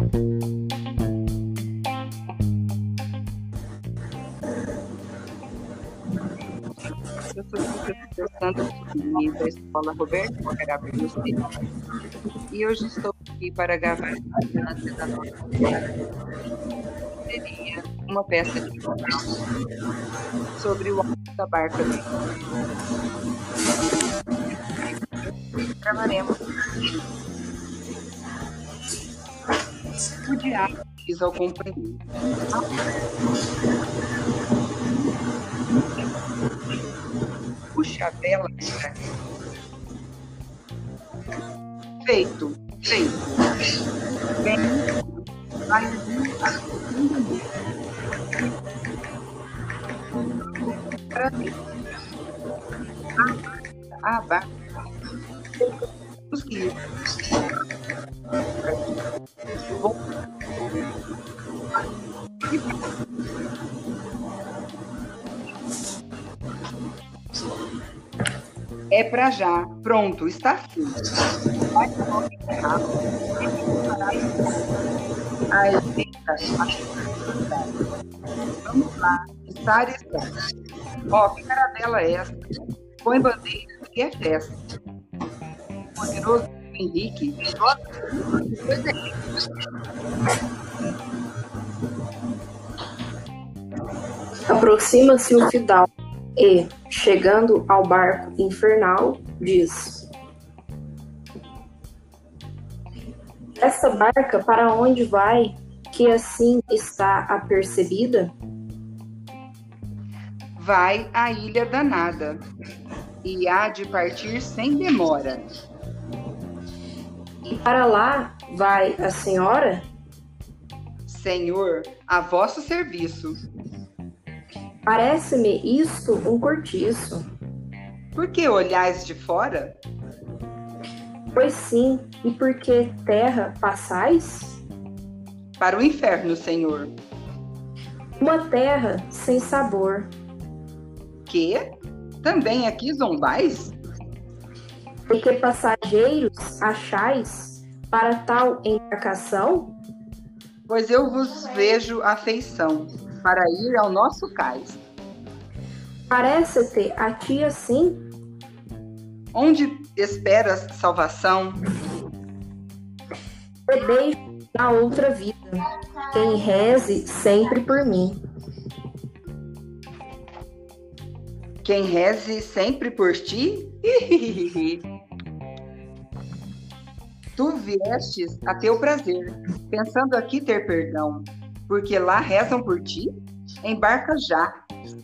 Eu sou professor Subini, da Escola Roberto Macarapé e hoje estou aqui para gravar seria uma peça de jornal sobre o alto da barca Gravaremos o diabo diz ao companheiro. Puxa a vela. Feito, feito. Bem, vai ah, vai. É para já. Pronto, está feito. Aí, Vamos lá. Estar está. Ó, que caradela é essa? Põe bandeira que é festa. Poderoso Henrique. Aproxima-se o Fidal e, chegando ao barco infernal, diz: Esta barca para onde vai, que assim está apercebida? Vai à ilha danada, e há de partir sem demora. E para lá vai a senhora? Senhor, a vosso serviço. Parece-me isto um cortiço. Por que olhais de fora? Pois sim, e por que terra passais? Para o inferno, Senhor. Uma terra sem sabor. Que? Também aqui zombais? Porque passageiros achais para tal embarcação? Pois eu vos vejo afeição para ir ao nosso cais. Parece-te a ti assim? Onde esperas salvação? Perdei na outra vida, quem reze sempre por mim. Quem reze sempre por ti? tu viestes a teu prazer, pensando aqui ter perdão, porque lá rezam por ti? Embarca já,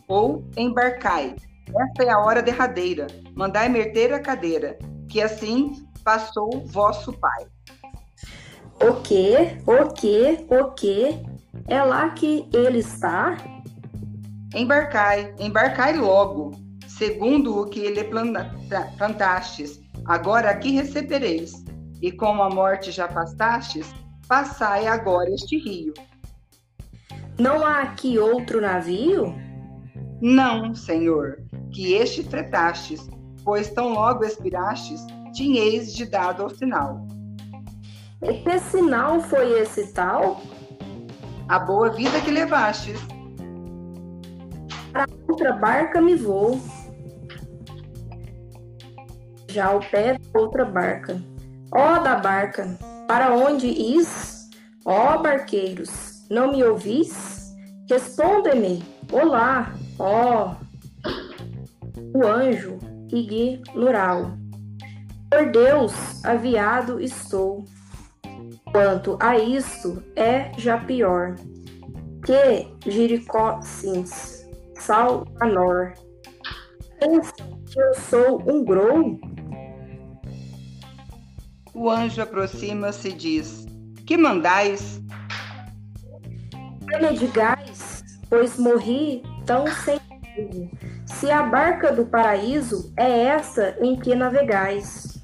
ou embarcai. Esta é a hora derradeira. Mandai meter a cadeira, que assim passou vosso pai. O que? O que? O que? É lá que ele está? Embarcai, embarcai logo, segundo o que ele plantastes. Agora aqui recebereis. E como a morte já pastastes, passai agora este rio. Não há aqui outro navio? Não, senhor, que este fretastes, pois tão logo expirastes, tinheis de dado ao sinal. E que sinal foi esse tal? A boa vida que levastes. Para outra barca me vou. Já ao pé da outra barca. Ó da barca, para onde is? Ó barqueiros, não me ouvis? Responde-me. Olá, ó. O anjo ignoral. Por Deus, aviado estou. Quanto a isto, é já pior. Que Jericó Sins, Salvanor. Pensa que eu sou um grou? O anjo aproxima-se e diz: Que mandais? De gás, pois morri tão sem rumo. Se a barca do paraíso é essa em que navegais.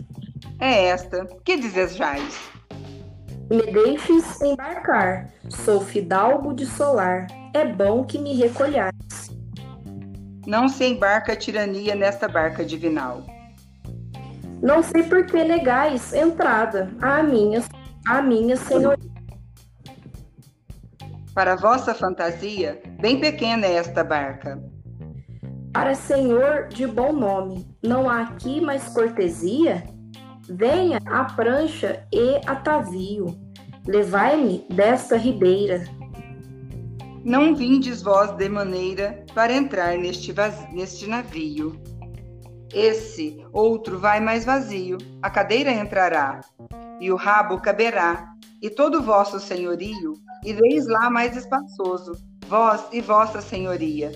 É esta. Que desejais? Me deixes embarcar. Sou fidalgo de solar. É bom que me recolhais. Não se embarca tirania nesta barca divinal. Não sei por que negais entrada à minha, à minha senhoria. Para vossa fantasia, bem pequena é esta barca. Para senhor de bom nome, não há aqui mais cortesia? Venha a prancha e atavio, levai-me desta ribeira. Não vindes vós de maneira para entrar neste, neste navio. Esse outro vai mais vazio, a cadeira entrará, e o rabo caberá, e todo vosso senhorio ireis lá mais espaçoso, vós e vossa senhoria,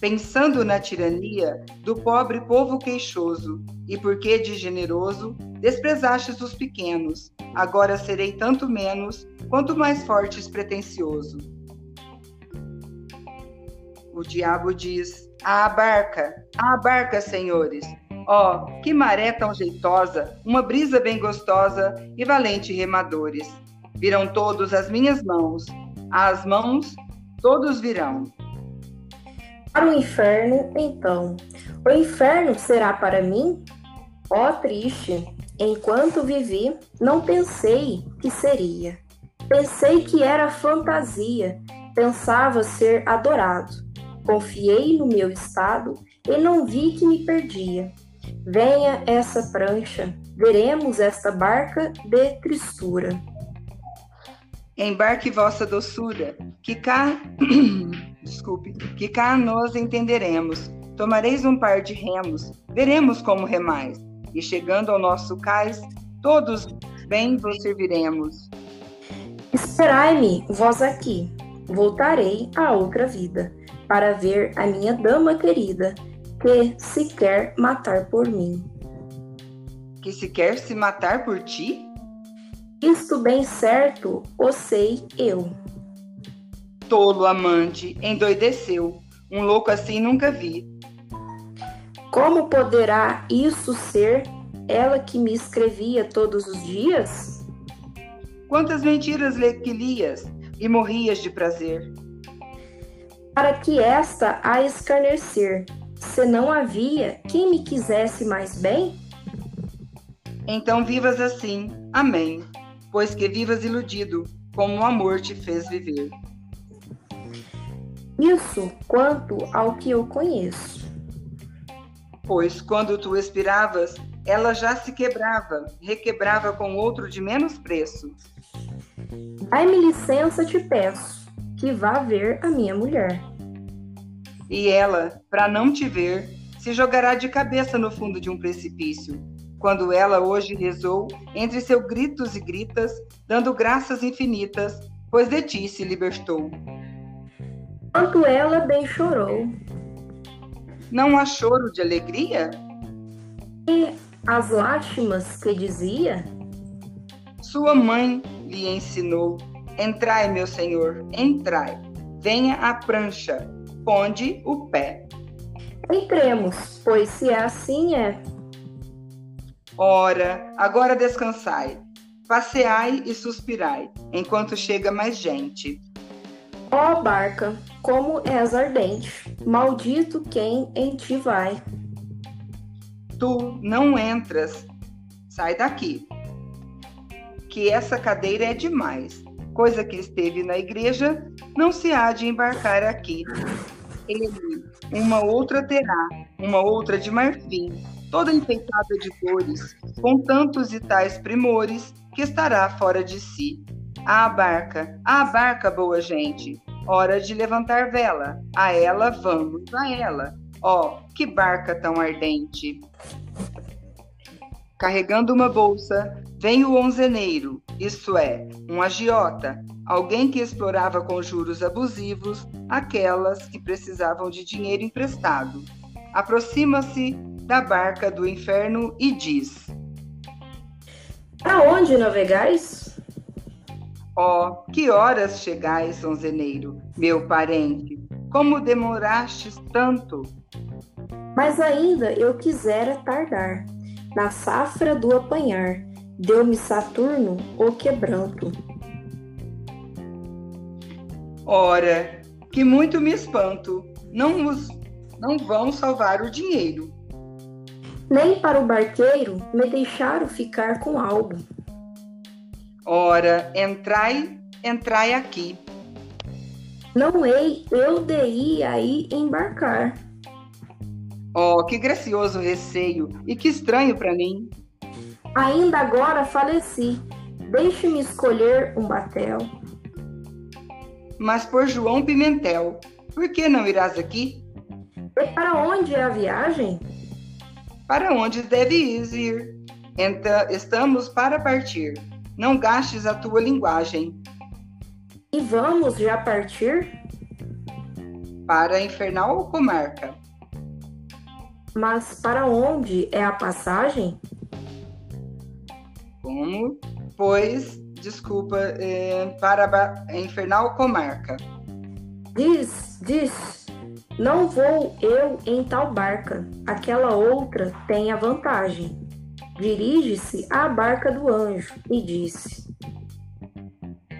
pensando na tirania do pobre povo queixoso, e porque de generoso desprezastes os pequenos, agora serei tanto menos, quanto mais fortes pretensioso. O diabo diz: A barca, a barca, senhores. Ó, oh, que maré tão jeitosa, uma brisa bem gostosa e valente remadores. Virão todos as minhas mãos, as mãos todos virão. Para o inferno, então. O inferno será para mim? Ó oh, triste, enquanto vivi, não pensei que seria. Pensei que era fantasia, pensava ser adorado Confiei no meu estado e não vi que me perdia. Venha essa prancha, veremos esta barca de tristura. Embarque vossa doçura, que cá, desculpe, que cá nós entenderemos. Tomareis um par de remos, veremos como remais, e chegando ao nosso cais, todos bem vos serviremos. Esperai-me, vós aqui, voltarei a outra vida para ver a minha dama querida, que se quer matar por mim. Que se quer se matar por ti? Isto bem certo, o sei eu. Tolo amante, endoideceu. Um louco assim nunca vi. Como poderá isso ser ela que me escrevia todos os dias? Quantas mentiras lhe que lias e morrias de prazer para que esta a escarnecer, se não havia quem me quisesse mais bem? Então vivas assim, amém, pois que vivas iludido, como o amor te fez viver. Isso quanto ao que eu conheço. Pois quando tu expiravas, ela já se quebrava, requebrava com outro de menos preço. Dai-me licença, te peço, que vá ver a minha mulher. E ela, para não te ver, se jogará de cabeça no fundo de um precipício. Quando ela hoje rezou, entre seus gritos e gritas, dando graças infinitas, pois de ti se libertou. Quanto ela bem chorou. Não há choro de alegria? E as lágrimas que dizia? Sua mãe lhe ensinou Entrai, meu senhor, entrai. Venha à prancha, ponde o pé. Entremos, pois se é assim é. Ora, agora descansai, passeai e suspirai, enquanto chega mais gente. Ó oh, barca, como és ardente, maldito quem em ti vai. Tu não entras, sai daqui, que essa cadeira é demais coisa que esteve na igreja, não se há de embarcar aqui. Ele, uma outra terá, uma outra de marfim, toda enfeitada de cores, com tantos e tais primores, que estará fora de si. A barca, a barca, boa gente, hora de levantar vela, a ela vamos, a ela. Ó, oh, que barca tão ardente! Carregando uma bolsa, vem o onzeneiro, isto é, um agiota, alguém que explorava com juros abusivos aquelas que precisavam de dinheiro emprestado. Aproxima-se da barca do inferno e diz: Aonde navegais? Ó, oh, que horas chegais, onzeneiro, meu parente? Como demorastes tanto? Mas ainda eu quisera tardar na safra do apanhar, deu-me Saturno o quebranto. Ora, que muito me espanto, não os não vão salvar o dinheiro. Nem para o barqueiro me deixaram ficar com algo. Ora, entrai, entrai aqui. Não hei eu de ir aí embarcar. Oh, que gracioso receio e que estranho para mim. Ainda agora faleci. Deixe-me escolher um batel. Mas por João Pimentel, por que não irás aqui? E para onde é a viagem? Para onde deves ir? Então, estamos para partir. Não gastes a tua linguagem. E vamos já partir? Para a infernal comarca. Mas para onde é a passagem? Como? Pois, desculpa, é, para a infernal comarca. Diz, diz, não vou eu em tal barca, aquela outra tem a vantagem. Dirige-se à barca do anjo e disse: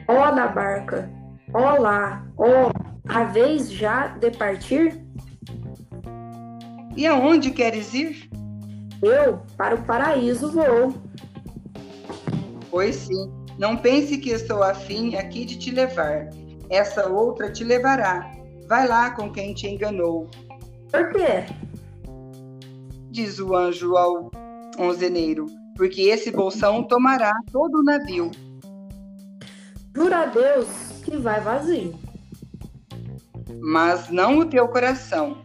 Ó da barca, ó lá, ó, a vez já de partir? E aonde queres ir? Eu para o paraíso vou. Pois sim, não pense que estou afim aqui de te levar. Essa outra te levará. Vai lá com quem te enganou. Por quê? Diz o anjo ao onzeneiro, porque esse bolsão tomará todo o navio. Jura a Deus que vai vazio. Mas não o teu coração.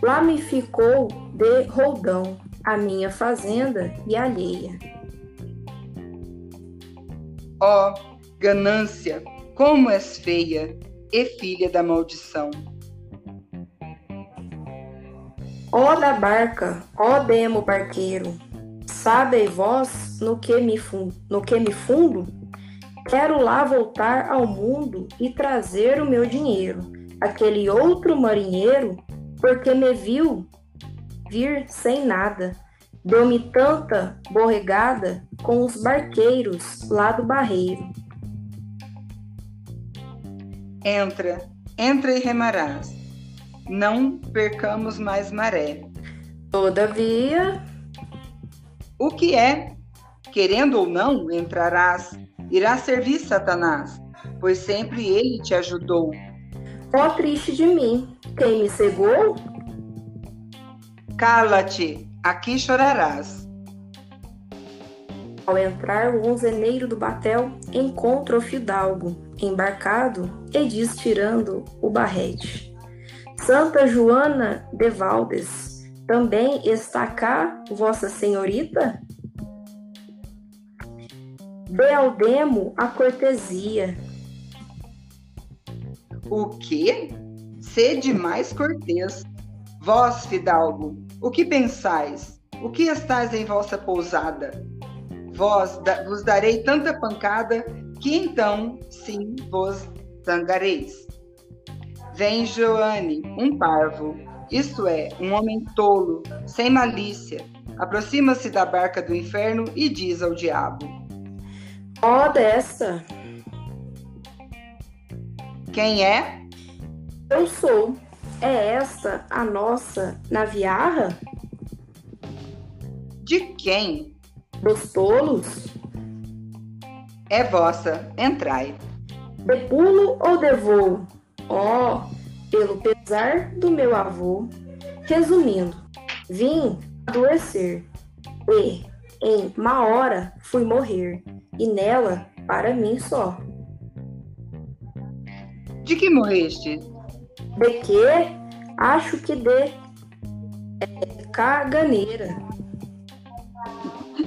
Lá me ficou de roldão a minha fazenda e alheia. Ó, oh, ganância, como és feia e filha da maldição. Ó da barca, ó demo barqueiro, sabei vós no que me fundo, no que me fundo? Quero lá voltar ao mundo e trazer o meu dinheiro. Aquele outro marinheiro, porque me viu vir sem nada, deu-me tanta borregada com os barqueiros lá do barreiro. Entra, entra e remarás não percamos mais maré. Todavia, o que é? Querendo ou não, entrarás, irás servir Satanás, pois sempre ele te ajudou. Ó oh, triste de mim, quem me cegou? Cala-te, aqui chorarás. Ao entrar o onzeneiro do batel, encontra o fidalgo, embarcado, e diz tirando o barrete. Santa Joana de Valdes, também está cá, Vossa Senhorita? Dê ao demo a cortesia. O quê? Sede mais cortês. Vós, fidalgo, o que pensais? O que estáis em vossa pousada? Vós vos darei tanta pancada que então, sim, vos zangareis. Vem Joane, um parvo, isto é, um homem tolo, sem malícia, aproxima-se da barca do inferno e diz ao diabo: Ó oh, desta! Quem é? Eu sou. É esta a nossa naviarra? De quem? Dos tolos? É vossa, entrai. De pulo ou de voo? Ó, oh, pelo pesar do meu avô. Resumindo, vim adoecer e, em uma hora, fui morrer, e nela, para mim só. De que morreste? De que? Acho que de é, caganeira.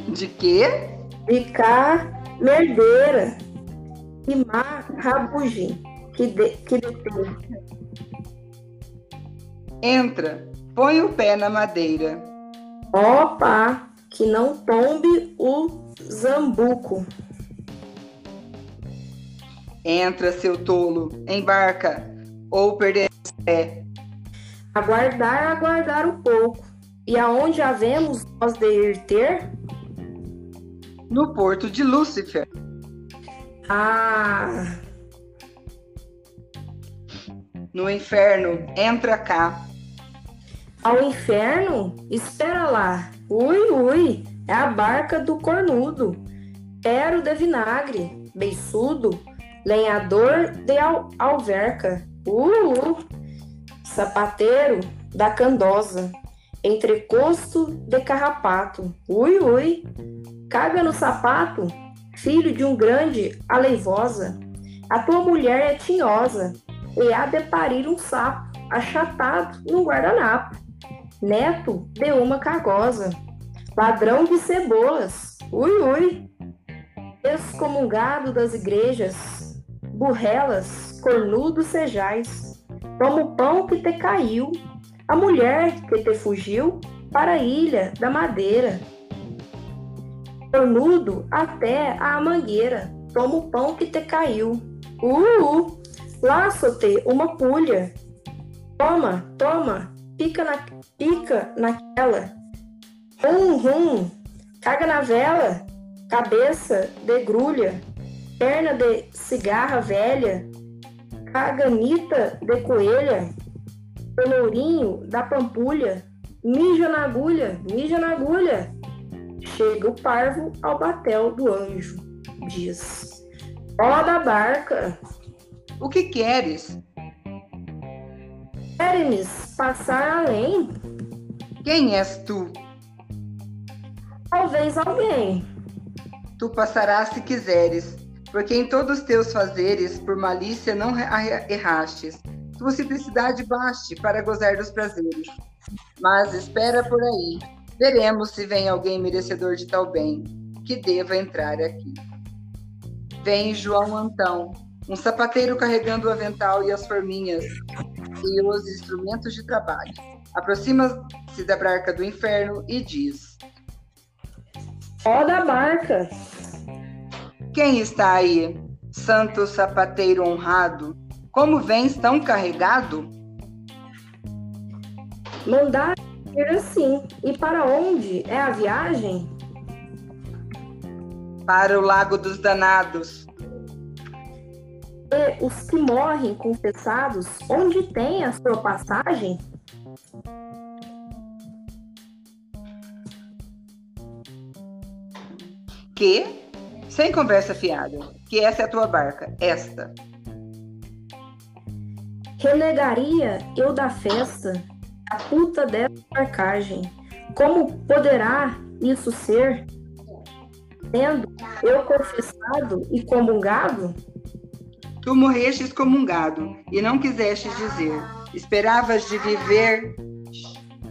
De quê? De cá merdeira e má rabugem que, de, que detém. Entra, põe o pé na madeira. Opa, que não tombe o zambuco. Entra, seu tolo, embarca, ou perderemos pé. Aguardar, aguardar um pouco. E aonde havemos nós de ir ter? No porto de Lúcifer. Ah, no inferno, entra cá. Ao inferno? Espera lá. Ui, ui, é a barca do cornudo. Pero de vinagre, beiçudo, lenhador de al alverca, uh, sapateiro da candosa, entrecosto de carrapato, ui, ui, caga no sapato, filho de um grande aleivosa, a tua mulher é tinhosa, e há de parir um sapo, achatado no guardanapo, neto de uma cargosa, ladrão de cebolas, ui, ui, excomungado das igrejas, burrelas, cornudos sejais, como pão que te caiu, a mulher que te fugiu para a ilha da madeira, cornudo até a mangueira, toma o pão que te caiu. Uh, laço-te uma pulha. Toma, toma, pica, na, pica naquela. Rum, rum, caga na vela, cabeça de perna de cigarra velha, caganita de coelha, pelourinho da pampulha, mija na agulha, mija na agulha. Chega o parvo ao batel do anjo, diz. Ó da barca! O que queres? Queres passar além? Quem és tu? Talvez alguém. Tu passarás se quiseres, porque em todos teus fazeres, por malícia não errastes. Tua simplicidade baste para gozar dos prazeres. Mas espera por aí, Veremos se vem alguém merecedor de tal bem, que deva entrar aqui. Vem João Antão, um sapateiro carregando o avental e as forminhas e os instrumentos de trabalho. Aproxima-se da barca do inferno e diz: Ó da barca! Quem está aí, santo sapateiro honrado? Como vens tão carregado? Mandar ir assim. E para onde é a viagem? Para o Lago dos Danados. E os que morrem confessados, onde tem a sua passagem? Que? Sem conversa fiada. Que essa é a tua barca. Esta. Renegaria eu da festa a puta dessa marcagem. Como poderá isso ser? Sendo eu confessado e comungado? Tu morrestes comungado e não quisestes dizer. Esperavas de viver,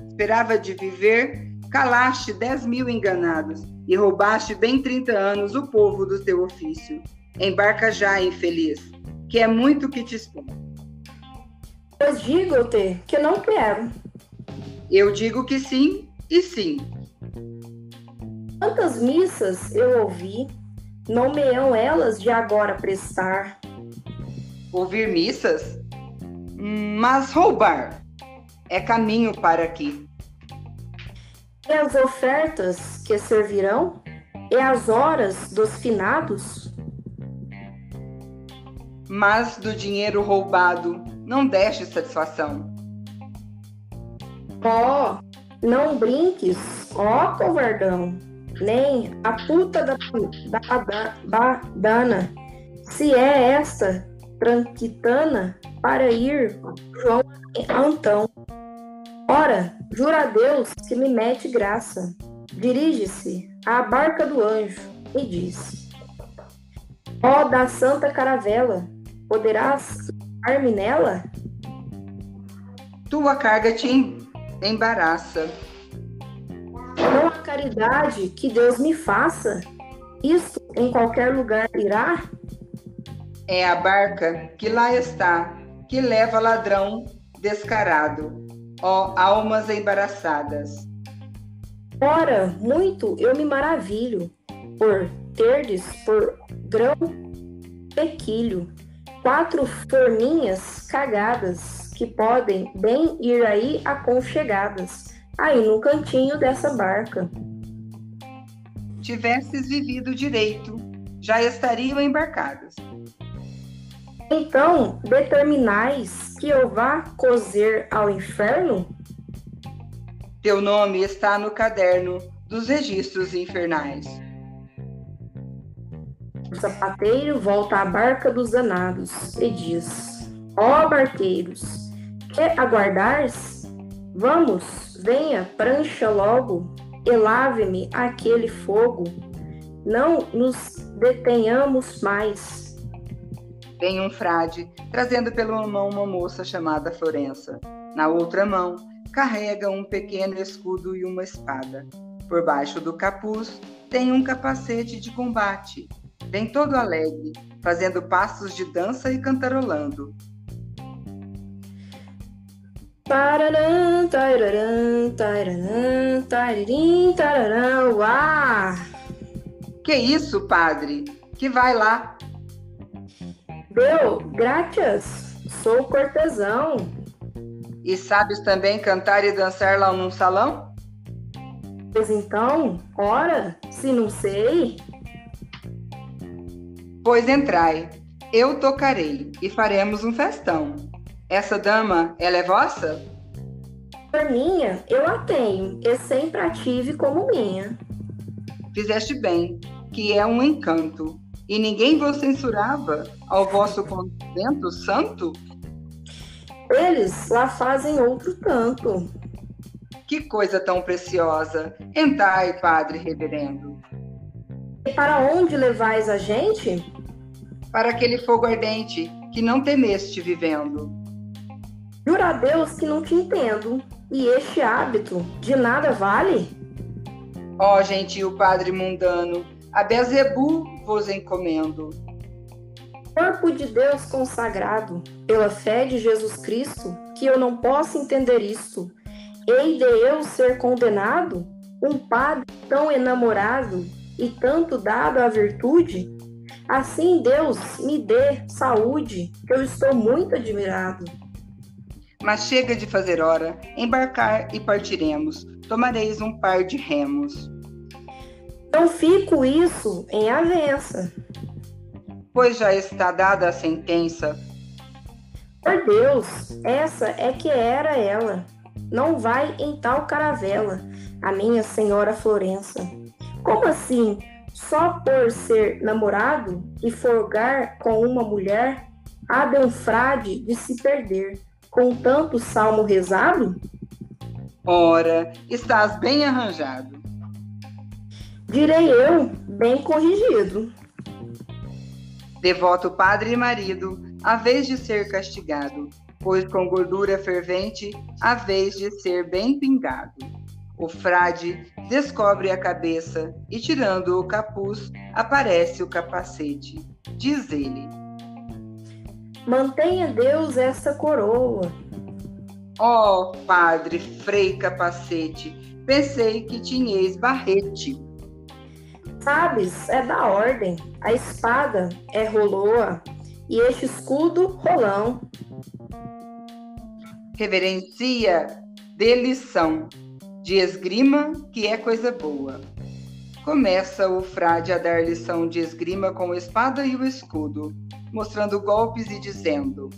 esperava de viver, calaste dez mil enganados e roubaste bem trinta anos o povo do teu ofício. Embarca já, infeliz, que é muito que te espera. Pois digo-te que não quero. Eu digo que sim e sim. Quantas missas eu ouvi, não meiam elas de agora prestar. Ouvir missas? Mas roubar é caminho para aqui. E as ofertas que servirão? E as horas dos finados? Mas do dinheiro roubado não deste satisfação. Ó, oh, não brinques, ó oh, covardão, nem a puta da, da, da dana, se é esta tranquitana para ir João Antão. Ora, jura a Deus que me mete graça. Dirige-se à barca do anjo e diz: Ó oh, da santa caravela, poderás ar-me nela? Tua carga te embaraça. Não há caridade que Deus me faça. Isso em qualquer lugar irá? É a barca que lá está, que leva ladrão descarado, ó almas embaraçadas. Ora, muito eu me maravilho por terdes por grão pequilho, quatro forminhas cagadas que podem bem ir aí aconchegadas, aí no cantinho dessa barca. Tivesses vivido direito, já estariam embarcados. Então, determinais que eu vá cozer ao inferno? Teu nome está no caderno dos registros infernais. O sapateiro volta à barca dos danados e diz: Ó oh, barqueiros, quer aguardar-se? Vamos, venha, prancha logo e lave-me aquele fogo. Não nos detenhamos mais. Vem um frade, trazendo pela mão uma moça chamada Florença. Na outra mão, carrega um pequeno escudo e uma espada. Por baixo do capuz, tem um capacete de combate. Vem todo alegre, fazendo passos de dança e cantarolando. Tararam, tararam, tararam, tararim, tararam, uá! Que isso, padre? Que vai lá? Deu, graças, sou cortesão. E sabes também cantar e dançar lá num salão? Pois então, ora, se não sei. Pois entrai, eu tocarei e faremos um festão. Essa dama, ela é vossa? Por minha, eu a tenho, e sempre a tive como minha. Fizeste bem, que é um encanto. E ninguém vos censurava ao vosso convento santo? Eles lá fazem outro tanto. Que coisa tão preciosa! Entrai, Padre Reverendo. E para onde levais a gente? Para aquele fogo ardente que não temeste vivendo. Jura a Deus que não te entendo. E este hábito de nada vale? Ó oh, gentil Padre mundano, a Bezebu vos encomendo. Corpo de Deus consagrado, pela fé de Jesus Cristo, que eu não posso entender isto. Hei de eu ser condenado? Um padre tão enamorado e tanto dado à virtude? Assim Deus me dê saúde, que eu estou muito admirado. Mas chega de fazer hora, embarcar e partiremos. Tomareis um par de remos. Não fico isso em avença. Pois já está dada a sentença. Por Deus, essa é que era ela. Não vai em tal caravela, a minha senhora Florença. Como assim? Só por ser namorado e folgar com uma mulher, há de um frade de se perder com tanto salmo rezado? Ora, estás bem arranjado. Direi eu, bem corrigido. Devoto padre e marido, a vez de ser castigado, pois com gordura fervente, a vez de ser bem pingado. O frade descobre a cabeça e, tirando o capuz, aparece o capacete. Diz ele Mantenha Deus essa coroa. Ó oh, padre Frei Capacete, pensei que tinhas barrete. Sabes, é da ordem. A espada é roloa e este escudo rolão. Reverencia de lição, de esgrima, que é coisa boa. Começa o frade a dar lição de esgrima com a espada e o escudo mostrando golpes e dizendo: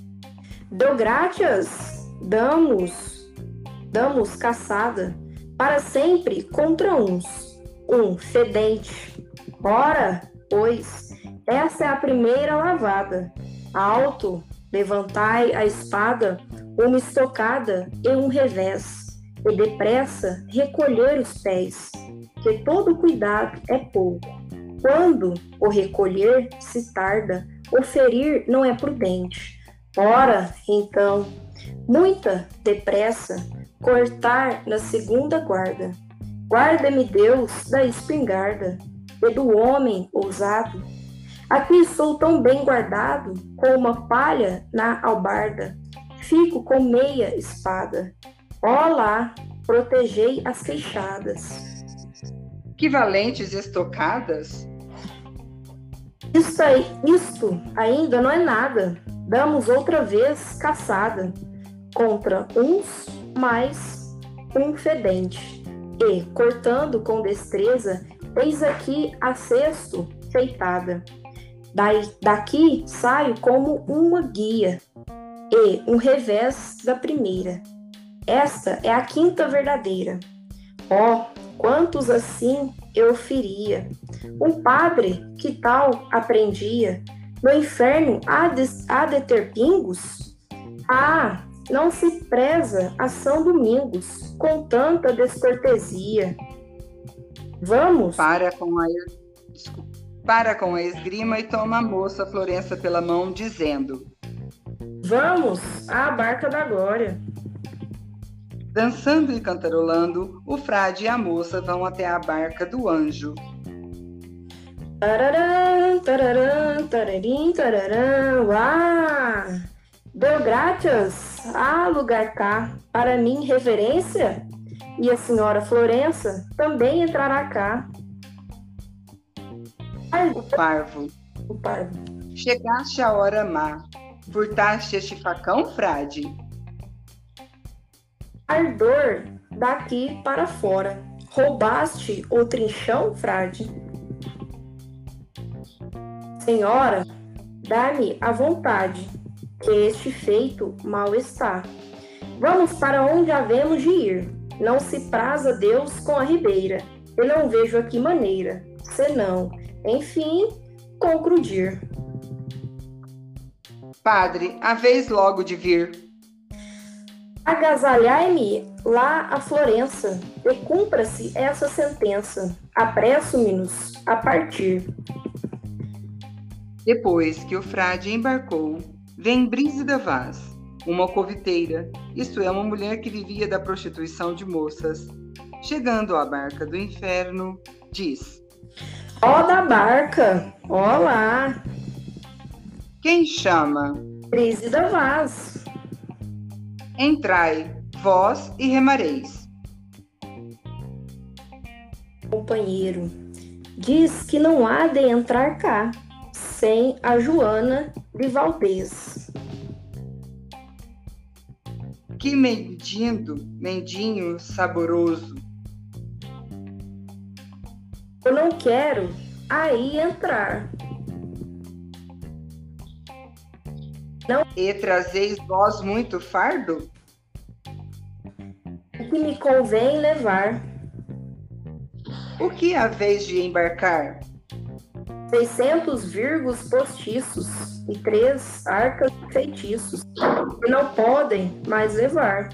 Deu graças, damos, damos caçada, para sempre contra uns, um fedente. Ora, pois, essa é a primeira lavada. Alto, levantai a espada, uma estocada e um revés, e depressa recolher os pés, que todo cuidado é pouco. Quando o recolher se tarda, o ferir não é prudente. Ora, então, muita depressa, cortar na segunda guarda. Guarda-me Deus da espingarda e do homem ousado. Aqui sou tão bem guardado, com uma palha na albarda. Fico com meia espada. Ó lá, protegei as queixadas. Que valentes estocadas! Isto, aí, isto ainda não é nada. Damos outra vez caçada contra uns mais um fedente. E, cortando com destreza, eis aqui a sexto feitada. Daí, daqui saio como uma guia e um revés da primeira. Esta é a quinta verdadeira. Ó, oh, quantos assim eu feria. Um padre, que tal aprendia? No inferno há de, há de ter pingos? Ah, não se preza a São Domingos com tanta descortesia. Vamos? Para com a, para com a esgrima e toma a moça Florença pela mão, dizendo: Vamos à barca da glória. Dançando e cantarolando, o frade e a moça vão até a barca do anjo. Tararam, tararam, tararim, tararam, ah! Deu graças a lugar cá, para mim reverência, e a senhora Florença também entrará cá. O parvo. O parvo. Chegaste a hora má, furtaste este facão, frade? Ardor daqui para fora, roubaste o trinchão, frade? Senhora, dá-me a vontade, que este feito mal está. Vamos para onde havemos de ir. Não se praza Deus com a ribeira. Eu não vejo aqui maneira, senão, enfim, concluir. Padre, a vez logo de vir. Agasalhai-me lá a Florença, e cumpra-se essa sentença. Apresso-me-nos a partir. Depois que o frade embarcou, vem Brígida Vaz, uma coviteira, isto é, uma mulher que vivia da prostituição de moças. Chegando à barca do inferno, diz: Ó da barca, olá! Quem chama? Brígida Vaz. Entrai, vós e remareis. Companheiro, diz que não há de entrar cá sem a Joana de Valdez. Que mendindo, mendinho saboroso. Eu não quero aí entrar. Não. E trazeis vós muito fardo? O que me convém levar. O que haveis de embarcar? seiscentos virgos postiços e três arcas de feitiços, que não podem mais levar,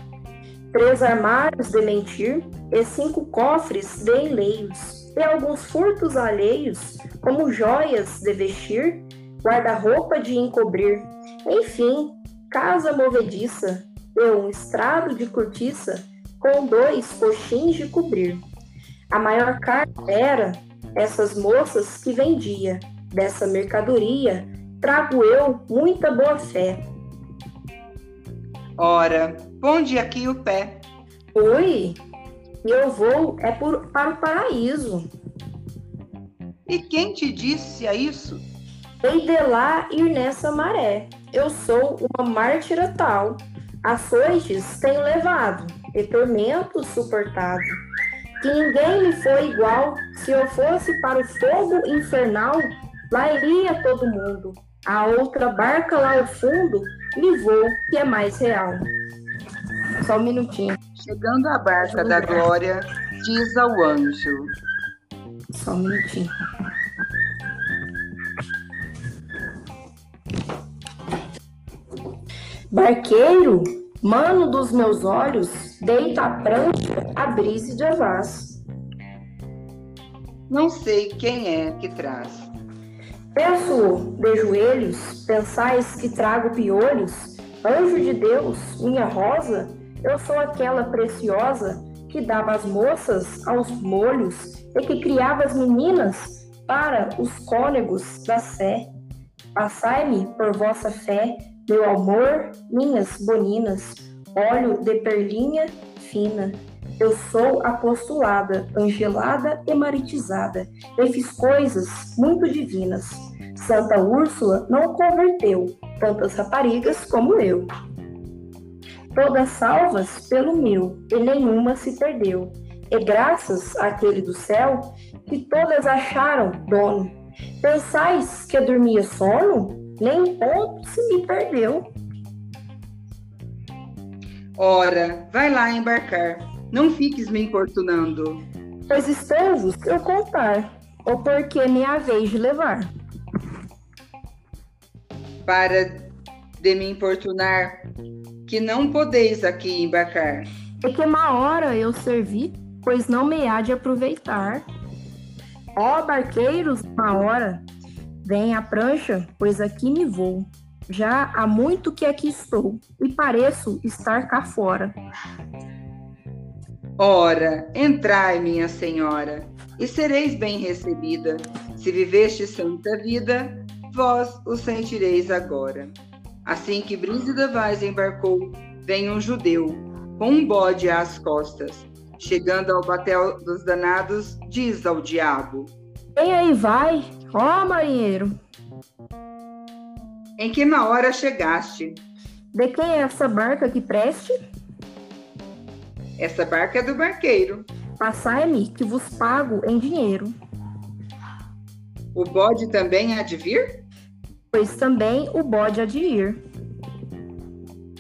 três armários de mentir e cinco cofres de enleios, e alguns furtos alheios, como joias de vestir, guarda-roupa de encobrir, enfim, casa movediça e um estrado de cortiça com dois coxins de cobrir. A maior carga era essas moças que vendia. Dessa mercadoria, trago eu muita boa fé. Ora, ponde aqui o pé. Oi, eu vou é por, para o paraíso. E quem te disse a isso? Hei de lá ir nessa maré. Eu sou uma mártira tal. Açoites tenho levado e tormentos suportado que ninguém me foi igual. Se eu fosse para o fogo infernal, lá iria todo mundo. A outra barca lá ao fundo me vou, que é mais real. Só um minutinho. Chegando à barca da glória, diz ao anjo. Só um minutinho. Barqueiro, Mano dos meus olhos, deita a prancha a brise de avaz. Não sei quem é que traz. Peço de joelhos, pensais que trago piolhos? Anjo de Deus, minha rosa, eu sou aquela preciosa que dava as moças aos molhos e que criava as meninas para os cônegos da sé. Passai-me por vossa fé meu amor, minhas boninas, óleo de perlinha fina. Eu sou apostolada, angelada e maritizada, e fiz coisas muito divinas. Santa Úrsula não converteu tantas raparigas como eu. Todas salvas pelo meu, e nenhuma se perdeu. E graças àquele do céu, que todas acharam dono. Pensais que eu dormia sono? nem ponto se me perdeu. Ora, vai lá embarcar, não fiques me importunando. Pois estou-vos eu contar, ou porque me haveis de levar. Para de me importunar, que não podeis aqui embarcar. E que uma hora eu servi, pois não me há de aproveitar. Ó barqueiros, uma hora, vem a prancha, pois aqui me vou. Já há muito que aqui estou, e pareço estar cá fora. Ora, entrai, minha senhora, e sereis bem recebida. Se viveste santa vida, vós o sentireis agora. Assim que Brígida Vaz embarcou, vem um judeu, com um bode às costas. Chegando ao batel dos danados, diz ao diabo: Quem aí vai, ó marinheiro? Em que uma hora chegaste? De quem é essa barca que preste? Essa barca é do barqueiro. Passai-me, que vos pago em dinheiro. O bode também há de vir? Pois também o bode há de ir.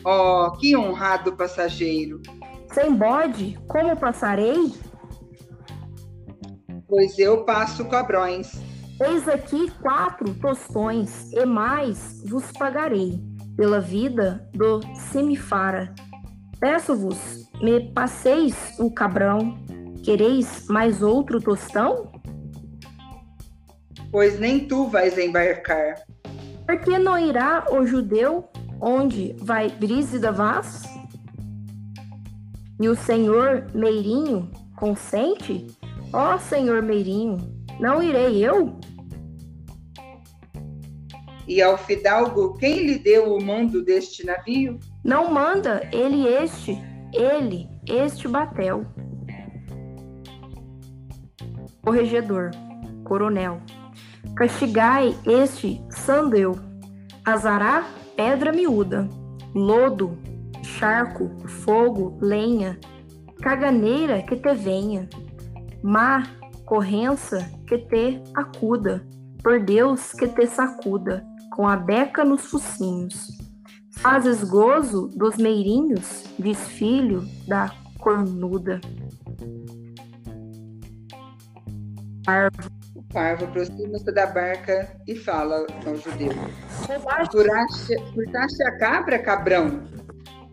Oh, que honrado passageiro! Sem bode, como passarei? Pois eu passo cobrões. Eis aqui quatro tostões, e mais vos pagarei pela vida do semifara. Peço-vos, me passeis o cabrão. Quereis mais outro tostão? Pois nem tu vais embarcar. Por que não irá o judeu onde vai Brísida Vaz? E o senhor Meirinho consente? Ó oh, senhor Meirinho, não irei eu? E ao fidalgo, quem lhe deu o mando deste navio? Não manda ele este, ele, este batel. Corregedor, coronel, castigai este sandeu, azará pedra miúda, lodo, charco, fogo, lenha, caganeira que te venha, má corrença que te acuda, por Deus que te sacuda, com a beca nos focinhos. Fazes gozo dos meirinhos, diz filho da cornuda. Parvo. O parvo aproxima-se da barca e fala ao judeu: furtaste a cabra, cabrão?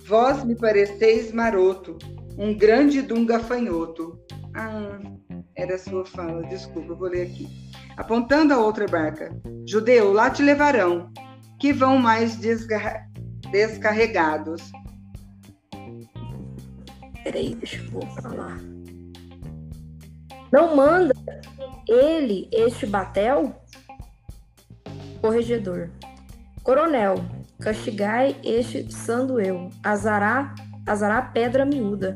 Vós me pareceis maroto, um grande dum gafanhoto. Ah, era a sua fala, desculpa, vou ler aqui. Apontando a outra barca: Judeu, lá te levarão, que vão mais desgar descarregados. Peraí, deixa eu falar. Não manda ele este batel? Corregedor. Coronel, castigai este sandueu, azará, azará pedra miúda,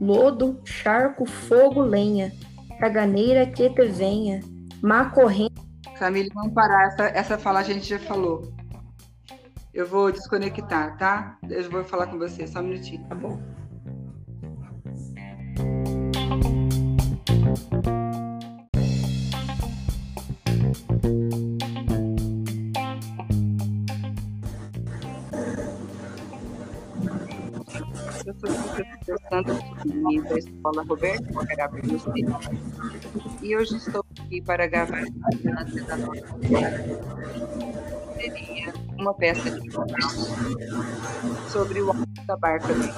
lodo, charco, fogo, lenha, caganeira que te venha, má corrente. Camille, vamos parar, essa, essa fala a gente já falou. Eu vou desconectar, tá? Eu vou falar com você, só um minutinho. Tá bom. Eu sou professor Sandra da Escola Roberto Morgarabe e hoje estou aqui para gravar a da nossa seria uma peça de sobre o alto da barca dele.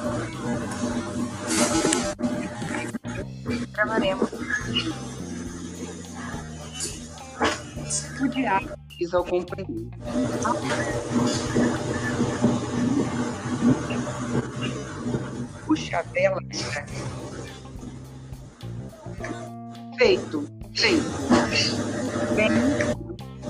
O diabo diz ao companheiro. Puxa a vela Feito, feito. Bem,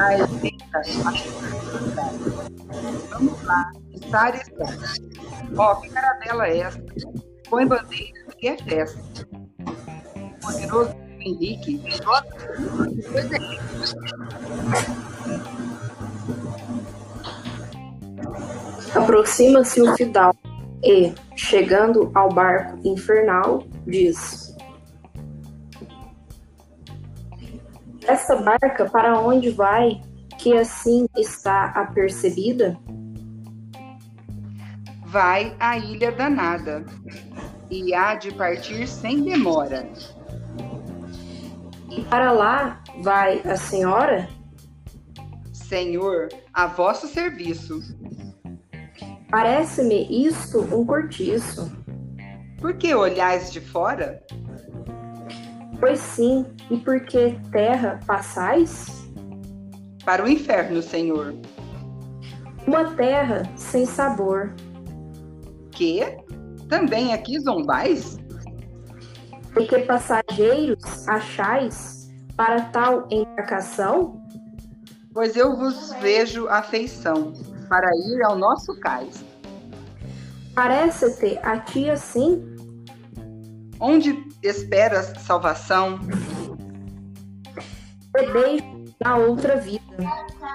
Ai, Vamos lá. Estar está. Ó, que caravela é essa? Põe bandeira e é festa. Poderoso Henrique. Aproxima-se o Fidal e, chegando ao barco infernal, diz: Esta barca para onde vai, que assim está apercebida? Vai à ilha danada, e há de partir sem demora. E para lá vai a senhora? Senhor, a vosso serviço. Parece-me isto um cortiço. Por que olhais de fora? Pois sim, e por que terra passais? Para o inferno, Senhor. Uma terra sem sabor. Que? Também aqui zombais? E que passageiros achais para tal embarcação? Pois eu vos vejo afeição para ir ao nosso cais. Parece-te a ti assim? Onde esperas salvação? Te deixo na outra vida,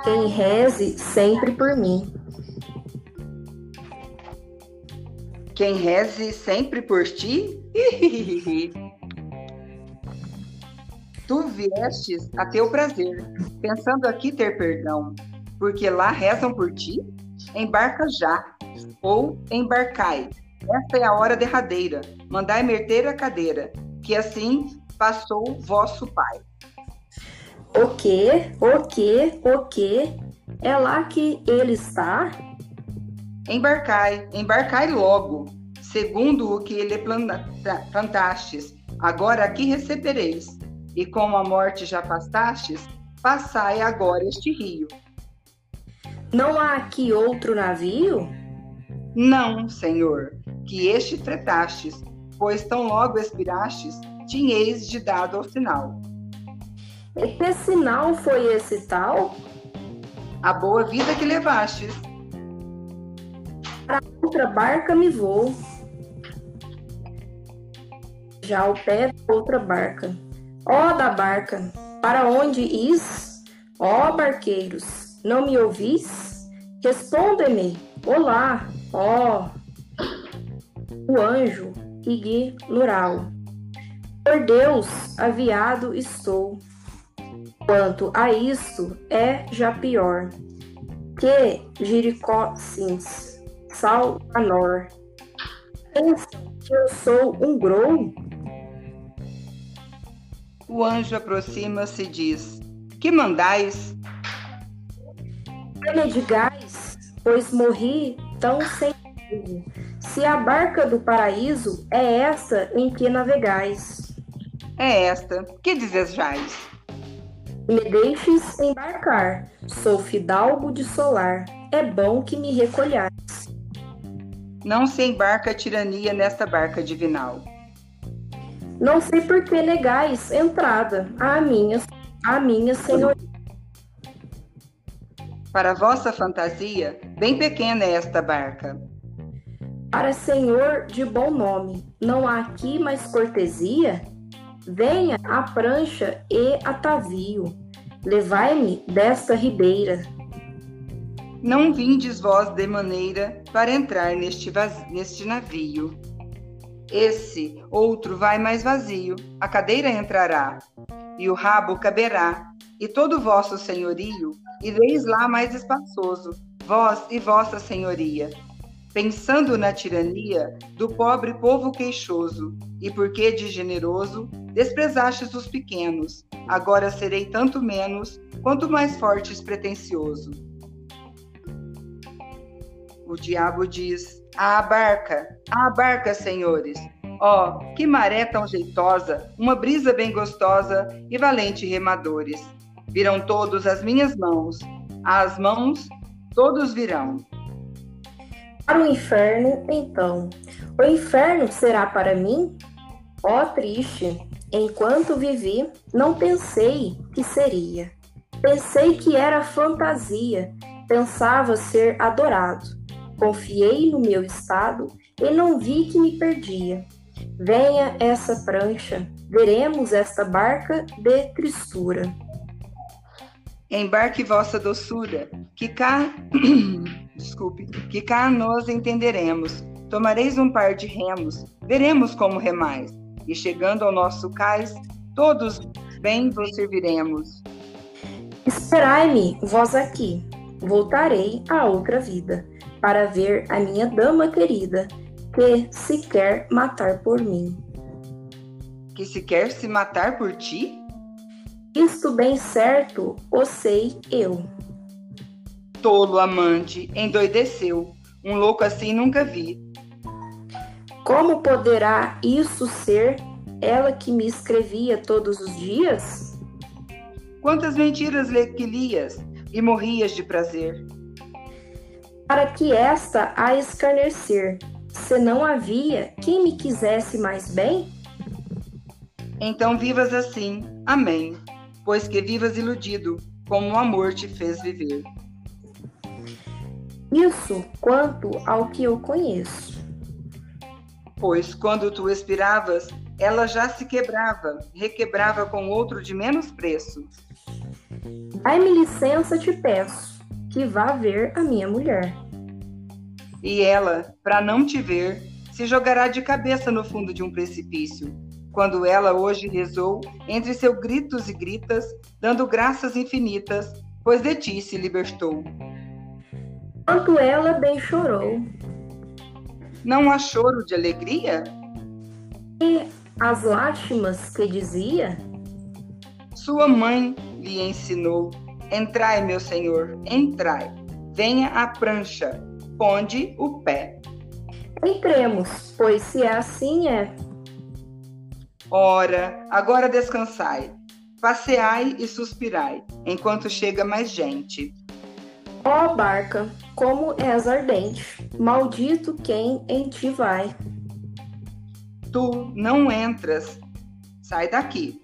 quem reze sempre por mim. Quem reze sempre por ti? tu viestes a teu prazer, pensando aqui ter perdão, porque lá rezam por ti? Embarca já, ou embarcai. Esta é a hora derradeira. Mandai meter a cadeira, que assim passou vosso pai. O que? O que? O que? É lá que ele está? Embarcai, embarcai logo, segundo o que ele plantastes. Agora aqui recebereis. E como a morte já pastastes, passai agora este rio. Não há aqui outro navio? Não, senhor, que este fretastes, pois tão logo expirastes, tinheis de dado ao sinal. E que sinal foi esse tal? A boa vida que levastes. Para outra barca me vou. Já ao pé da outra barca. Ó da barca, para onde is? Ó barqueiros, não me ouvis? Responde-me, olá, ó. O anjo ignoral. Por Deus, aviado estou. Quanto a isto, é já pior. Que Jericó Sims, Salvanor. Pensam que eu sou um grou? O anjo aproxima-se e diz: Que mandais? Digais, pois morri tão sem Se a barca do paraíso é essa em que navegais. É esta. Que desejais? Me deixes embarcar. Sou fidalgo de solar. É bom que me recolhais. Não se embarca tirania nesta barca divinal. Não sei por que negais entrada à minha, à minha senhoria. Para vossa fantasia, bem pequena é esta barca. Para senhor de bom nome, não há aqui mais cortesia? Venha a prancha e atavio, levai-me desta ribeira. Não vindes vós de maneira para entrar neste, neste navio. Esse outro vai mais vazio, a cadeira entrará, e o rabo caberá, e todo o vosso senhorio ireis lá mais espaçoso, vós e vossa senhoria, pensando na tirania do pobre povo queixoso, e porque de generoso desprezastes os pequenos, agora serei tanto menos, quanto mais fortes pretensioso. O diabo diz: à barca, à barca, senhores. Ó, oh, que maré tão jeitosa, uma brisa bem gostosa e valente remadores. Virão todos as minhas mãos, às mãos todos virão. Para o inferno, então. O inferno será para mim? Ó oh, triste, enquanto vivi, não pensei que seria. Pensei que era fantasia, pensava ser adorado. Confiei no meu estado e não vi que me perdia. Venha essa prancha, veremos esta barca de tristura. Embarque vossa doçura, que cá, desculpe, que cá nós entenderemos. Tomareis um par de remos, veremos como remais, e chegando ao nosso cais, todos bem vos serviremos. Esperai-me, vós aqui, voltarei a outra vida, para ver a minha dama querida, que se quer matar por mim. Que se quer se matar por ti? Isto bem certo, o sei eu. Tolo amante, endoideceu. Um louco assim nunca vi. Como poderá isso ser ela que me escrevia todos os dias? Quantas mentiras lhe que lias e morrias de prazer? Para que esta a escarnecer, se não havia quem me quisesse mais bem? Então vivas assim, amém pois que vivas iludido, como o amor te fez viver. Isso quanto ao que eu conheço. Pois quando tu expiravas, ela já se quebrava, requebrava com outro de menos preço. Dai-me licença, te peço, que vá ver a minha mulher. E ela, para não te ver, se jogará de cabeça no fundo de um precipício, quando ela hoje rezou entre seus gritos e gritas, dando graças infinitas, pois de ti se libertou. Quanto ela bem chorou. Não há choro de alegria? E as lágrimas que dizia? Sua mãe lhe ensinou: Entrai, meu senhor, entrai. Venha à prancha, ponde o pé. Entremos, pois se é assim é. Ora, agora descansai, passeai e suspirai, enquanto chega mais gente. Ó oh, barca, como és ardente, maldito quem em ti vai. Tu não entras, sai daqui.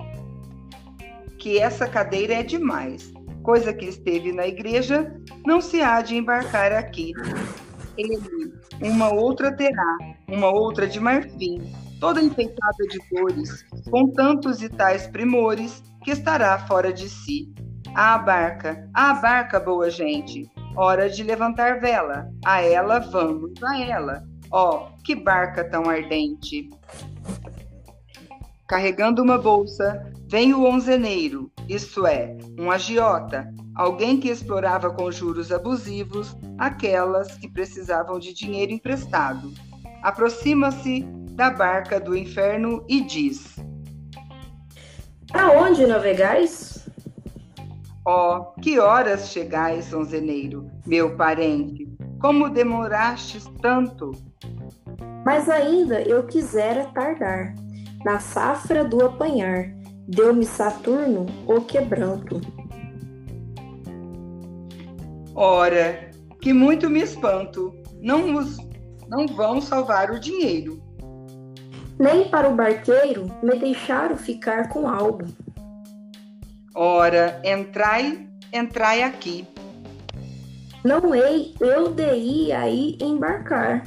Que essa cadeira é demais, coisa que esteve na igreja, não se há de embarcar aqui. Ele, uma outra terá, uma outra de marfim, toda enfeitada de cores, com tantos e tais primores, que estará fora de si. A barca, a barca, boa gente, hora de levantar vela, a ela vamos, a ela. Ó, oh, que barca tão ardente! Carregando uma bolsa, vem o onzeneiro, isto é, um agiota, alguém que explorava com juros abusivos aquelas que precisavam de dinheiro emprestado. Aproxima-se da barca do inferno e diz: Aonde navegais? Ó, oh, que horas chegais, sonzeneiro, meu parente? Como demorastes tanto? Mas ainda eu quisera tardar. Na safra do apanhar, deu-me Saturno o quebranto. Ora, que muito me espanto. Não, os, não vão salvar o dinheiro nem para o barqueiro me deixaram ficar com algo. Ora, entrai, entrai aqui. Não hei eu de ir aí embarcar.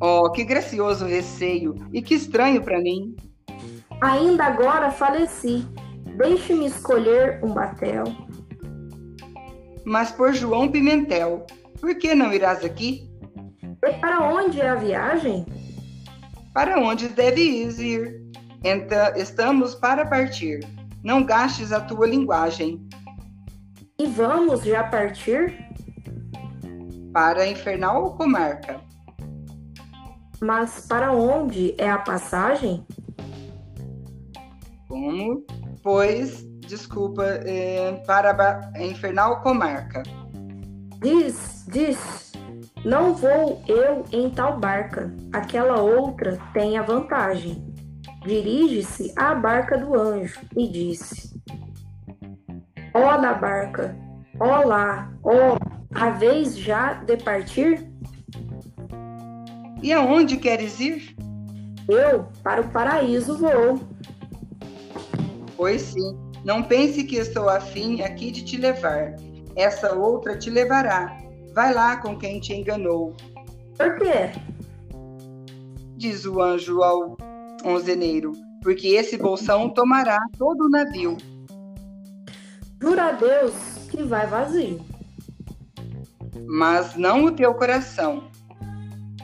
Oh, que gracioso receio e que estranho para mim. Ainda agora faleci. Deixe-me escolher um batel. Mas por João Pimentel, por que não irás aqui? E para onde é a viagem? Para onde deves ir. Então, estamos para partir. Não gastes a tua linguagem. E vamos já partir? Para a infernal comarca. Mas para onde é a passagem? Como? Pois, desculpa, é, para a infernal comarca. Diz, diz. Não vou eu em tal barca, aquela outra tem a vantagem. Dirige-se à barca do anjo e disse: Ó da barca, ó lá, ó, a vez já de partir? E aonde queres ir? Eu para o paraíso vou. Pois sim, não pense que estou afim aqui de te levar. Essa outra te levará Vai lá com quem te enganou. Por quê? Diz o anjo ao onzeneiro. porque esse bolsão tomará todo o navio. Jura a Deus que vai vazio. Mas não o teu coração.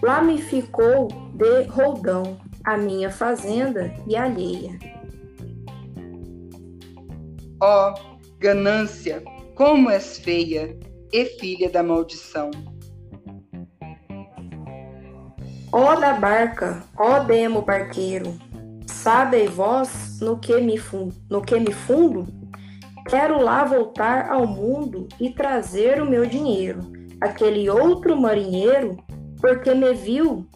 Lá me ficou de roldão a minha fazenda e alheia. Ó, oh, ganância, como és feia, e filha da maldição. Ó da barca, ó demo barqueiro, sabei vós no que me fundo, no que me fundo? Quero lá voltar ao mundo e trazer o meu dinheiro. Aquele outro marinheiro, porque me viu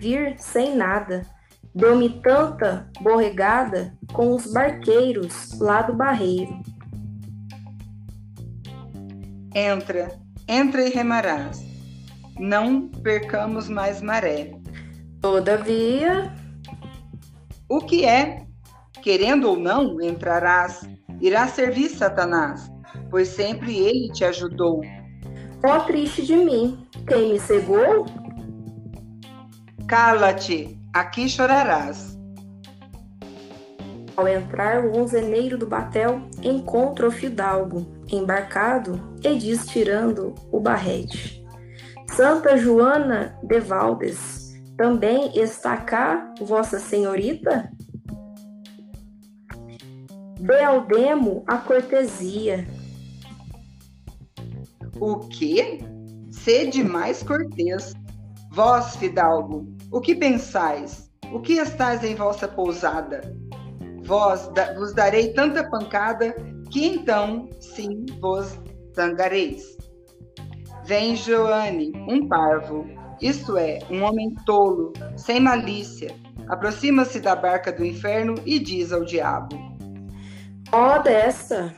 vir sem nada, deu-me tanta borregada com os barqueiros lá do barreiro. Entra, entra e remarás. Não percamos mais maré. Todavia, o que é? Querendo ou não, entrarás, irá servir Satanás, pois sempre ele te ajudou. Ó oh, triste de mim, quem me cegou? Cala-te, aqui chorarás. Ao entrar o onzeneiro do batel, encontra o fidalgo, embarcado, e diz tirando o barrete. Santa Joana de Valdes, também está cá, Vossa Senhorita? Dê ao demo a cortesia. O quê? Sede mais cortês. Vós, fidalgo, o que pensais? O que estáis em vossa pousada? Vós vos darei tanta pancada que então, sim, vos zangareis. Vem Joane, um parvo, isto é, um homem tolo, sem malícia, aproxima-se da barca do inferno e diz ao diabo: Ó oh, dessa!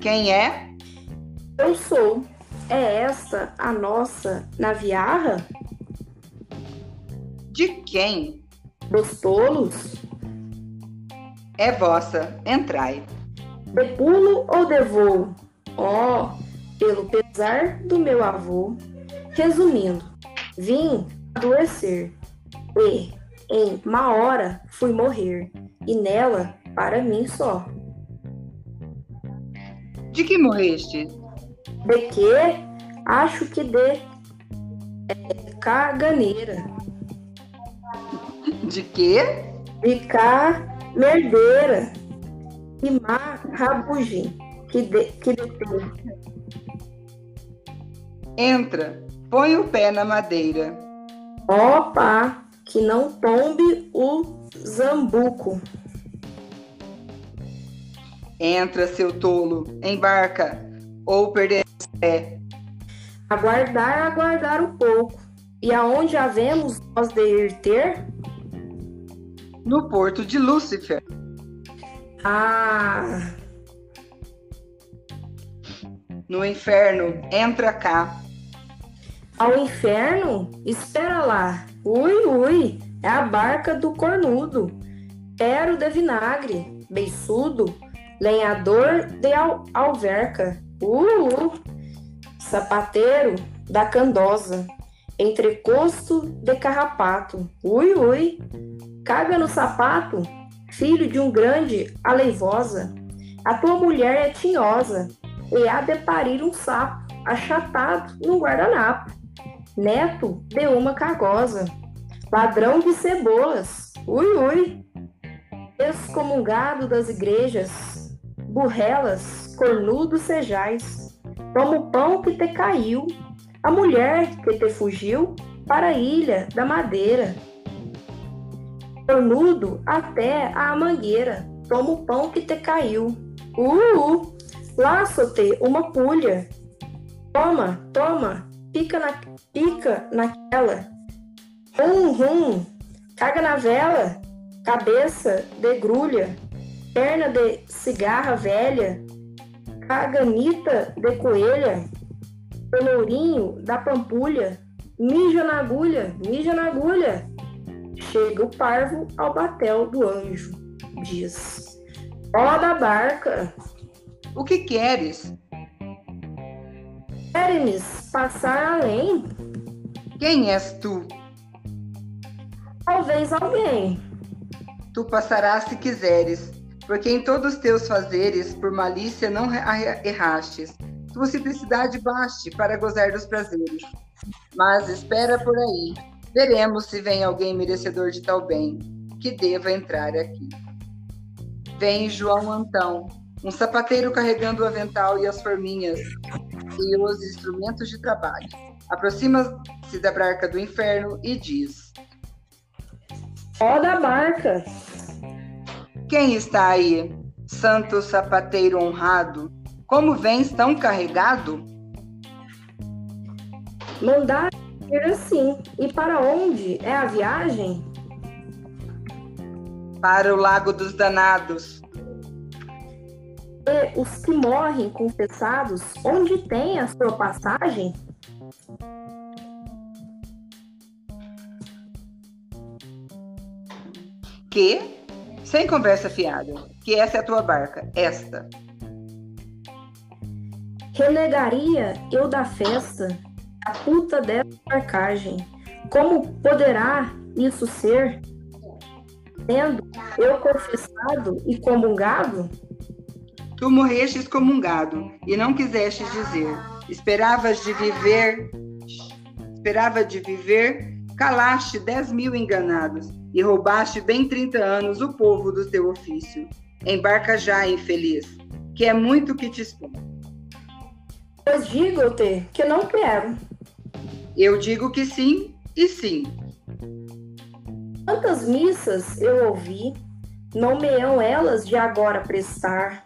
Quem é? Eu sou. É esta a nossa naviarra? De quem? Dos tolos? É vossa, entrai. De pulo ou de voo? Ó, oh, pelo pesar do meu avô. Resumindo, vim adoecer e, em uma hora, fui morrer, e nela, para mim só. De que morreste? De que? Acho que de é, caganeira. De quê? De cá merdeira e má rabugim que, de, que detém. Entra, põe o pé na madeira. Opa, que não tombe o zambuco. Entra, seu tolo, embarca, ou perderás pé. Aguardar, aguardar um pouco. E aonde havemos nós de ir ter? No porto de Lúcifer. Ah, no inferno, entra cá. Ao inferno? Espera lá. Ui, ui, é a barca do cornudo. Pero de vinagre, beiçudo, lenhador de al alverca. Uh, uh, sapateiro da candosa, entrecosto de carrapato. Ui, ui, caga no sapato, filho de um grande aleivosa. A tua mulher é tinhosa, e há de parir um sapo achatado num guardanapo, neto de uma cargosa, ladrão de cebolas, ui ui, excomungado das igrejas, burrelas, cornudo sejais, toma o pão que te caiu, a mulher que te fugiu para a ilha da madeira, cornudo até a mangueira, toma o pão que te caiu, uh Laço-te uma pulha. Toma, toma, pica, na, pica naquela. Rum, rum, caga na vela, cabeça de grulha, perna de cigarra velha, caganita de coelha, pelourinho da pampulha, mija na agulha, mija na agulha. Chega o parvo ao batel do anjo, diz. Ó da barca, o que queres? Queres passar além? Quem és tu? Talvez alguém. Tu passarás se quiseres, porque em todos os teus fazeres, por malícia não errastes. Tua simplicidade baste para gozar dos prazeres. Mas espera por aí, veremos se vem alguém merecedor de tal bem, que deva entrar aqui. Vem João Antão, um sapateiro carregando o avental e as forminhas e os instrumentos de trabalho. Aproxima-se da barca do inferno e diz: Ó da barca! Quem está aí, santo sapateiro honrado? Como vens tão carregado? Mandar assim. E para onde é a viagem? Para o Lago dos Danados. E os que morrem confessados, onde tem a sua passagem? Que, sem conversa fiada, que essa é a tua barca, esta. Renegaria eu da festa a puta dessa barcagem. Como poderá isso ser? Sendo eu confessado e comungado? Tu morreste excomungado e não quiseste dizer. Esperavas de viver, esperava de viver, calaste dez mil enganados e roubaste bem trinta anos o povo do teu ofício. Embarca já, infeliz, que é muito que te espera. Pois digo-te que não quero. Eu digo que sim e sim. Quantas missas eu ouvi, não meiam elas de agora prestar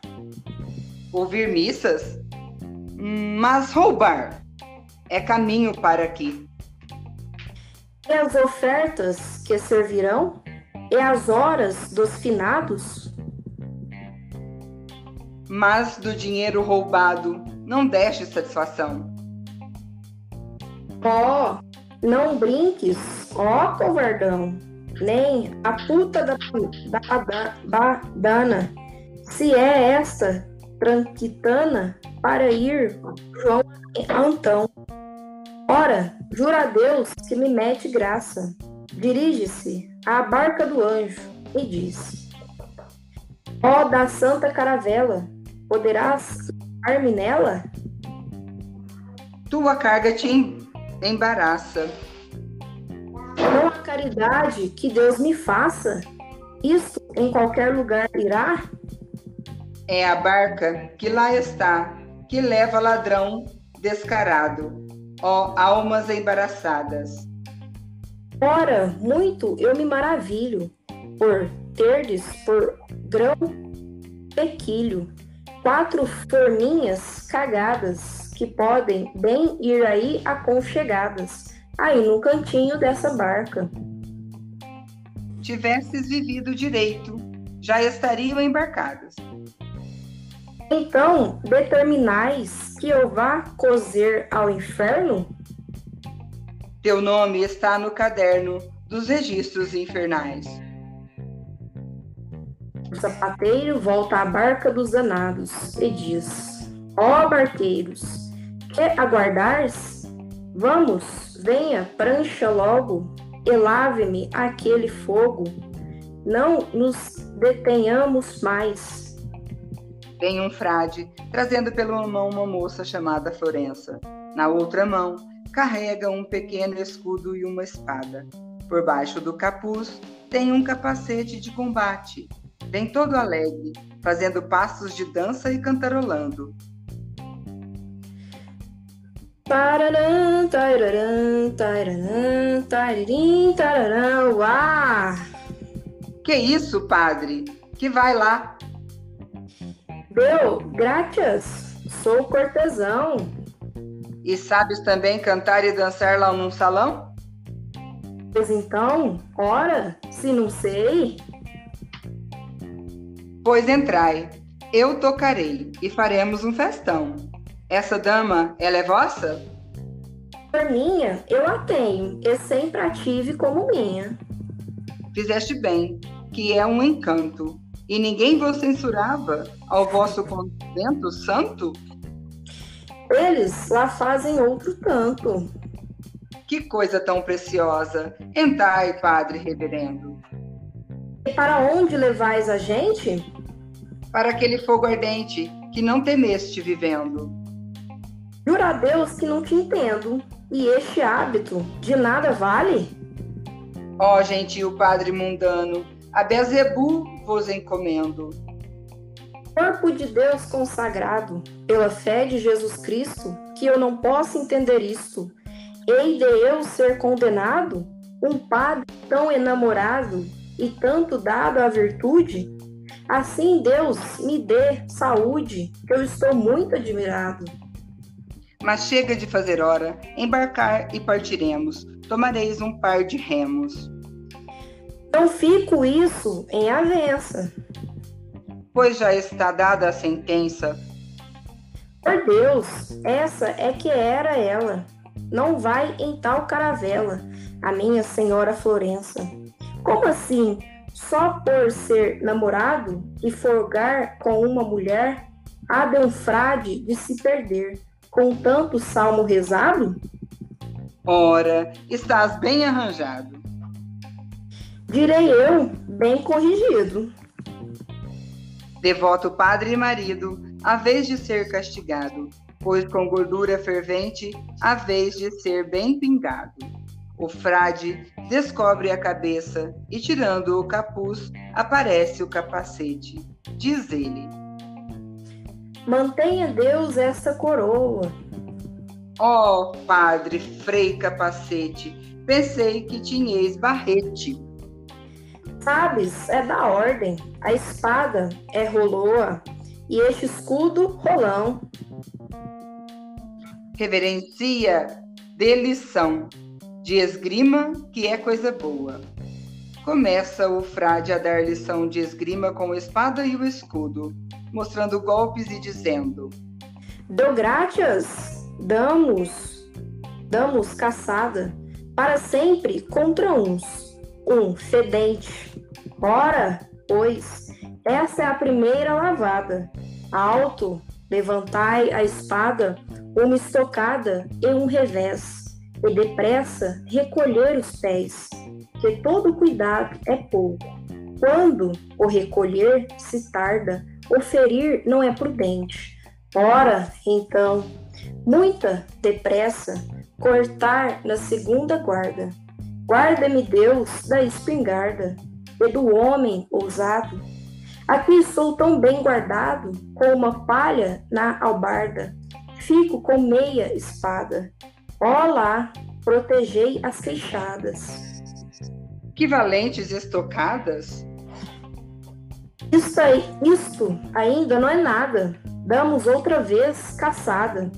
ouvir missas, mas roubar é caminho para aqui. E as ofertas que servirão? E as horas dos finados? Mas do dinheiro roubado não deste satisfação. Ó, oh, não brinques, ó oh, covardão, nem a puta da, da, da, da dana, se é esta Tranquitana para ir João Antão. Ora, jura a Deus que me mete graça. Dirige-se à barca do anjo e diz: Ó oh, da santa caravela, poderás ar-me nela? Tua carga te embaraça. Não há caridade que Deus me faça. Isto em qualquer lugar irá? É a barca que lá está, que leva ladrão descarado, ó almas embaraçadas. Ora, muito eu me maravilho por terdes por grão pequilho quatro forminhas cagadas que podem bem ir aí aconchegadas, aí no cantinho dessa barca. Tivesses vivido direito, já estariam embarcadas. Então, determinais que eu vá cozer ao inferno? Teu nome está no caderno dos registros infernais. Sapateiro volta à barca dos danados e diz: Ó oh, barqueiros, que aguardais? Vamos, venha, prancha logo e lave-me aquele fogo. Não nos detenhamos mais Vem um frade, trazendo pela mão uma moça chamada Florença. Na outra mão, carrega um pequeno escudo e uma espada. Por baixo do capuz, tem um capacete de combate. Vem todo alegre, fazendo passos de dança e cantarolando. Pararam, tararam, tararam, tararim, tararam, uá! Que isso, padre? Que vai lá, Deu, graças, sou cortesão. E sabes também cantar e dançar lá num salão? Pois então, ora, se não sei. Pois entrai, eu tocarei e faremos um festão. Essa dama, ela é vossa? Por minha, eu a tenho e sempre a tive como minha. Fizeste bem, que é um encanto e ninguém vos censurava ao vosso convento santo? Eles lá fazem outro tanto. que coisa tão preciosa! Entrai, Padre Reverendo. E para onde levais a gente? Para aquele fogo ardente que não temeste vivendo. Jura a Deus que não te entendo, e este hábito de nada vale? Ó gentil Padre mundano, a Bezebu vos encomendo. Corpo de Deus consagrado, pela fé de Jesus Cristo, que eu não posso entender isto. Hei de eu ser condenado? Um padre tão enamorado e tanto dado à virtude? Assim, Deus me dê saúde, que eu estou muito admirado. Mas chega de fazer hora, embarcar e partiremos. Tomareis um par de remos. Não fico isso em avença. Pois já está dada a sentença. Por Deus, essa é que era ela. Não vai em tal caravela, a minha senhora Florença. Como assim? Só por ser namorado e folgar com uma mulher, há de um frade de se perder, com tanto salmo rezado? Ora, estás bem arranjado. Direi eu, bem corrigido. Devoto padre e marido, a vez de ser castigado, pois com gordura fervente, a vez de ser bem pingado. O frade descobre a cabeça e, tirando o capuz, aparece o capacete. Diz ele: Mantenha Deus esta coroa. Ó oh, padre Frei Capacete, pensei que tinhais barrete. Sabes, é da ordem. A espada é roloa e este escudo rolão. Reverencia de lição de esgrima, que é coisa boa. Começa o frade a dar lição de esgrima com a espada e o escudo, mostrando golpes e dizendo: Deu graças, damos, damos caçada, para sempre contra uns, um fedente. Ora, pois, essa é a primeira lavada. Alto, levantai a espada, uma estocada e um revés e depressa recolher os pés, que todo cuidado é pouco. Quando o recolher se tarda, o ferir não é prudente. Ora, então, muita depressa, cortar na segunda guarda. Guarda-me Deus da espingarda e do homem ousado. Aqui sou tão bem guardado, com uma palha na albarda. Fico com meia espada, Olá, protegei as queixadas. Que valentes estocadas! Isto, aí, isto ainda não é nada. Damos outra vez caçada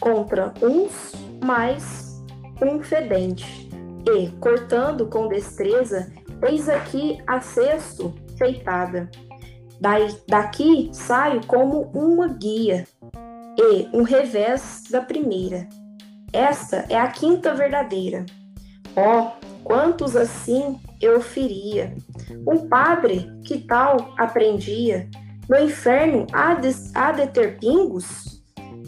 contra uns mais um fedente. E, cortando com destreza, eis aqui a cesto feitada. Daí, daqui saio como uma guia e um revés da primeira esta é a quinta verdadeira. Oh, quantos assim eu feria! Um padre que tal aprendia, no inferno há de, há de ter pingos?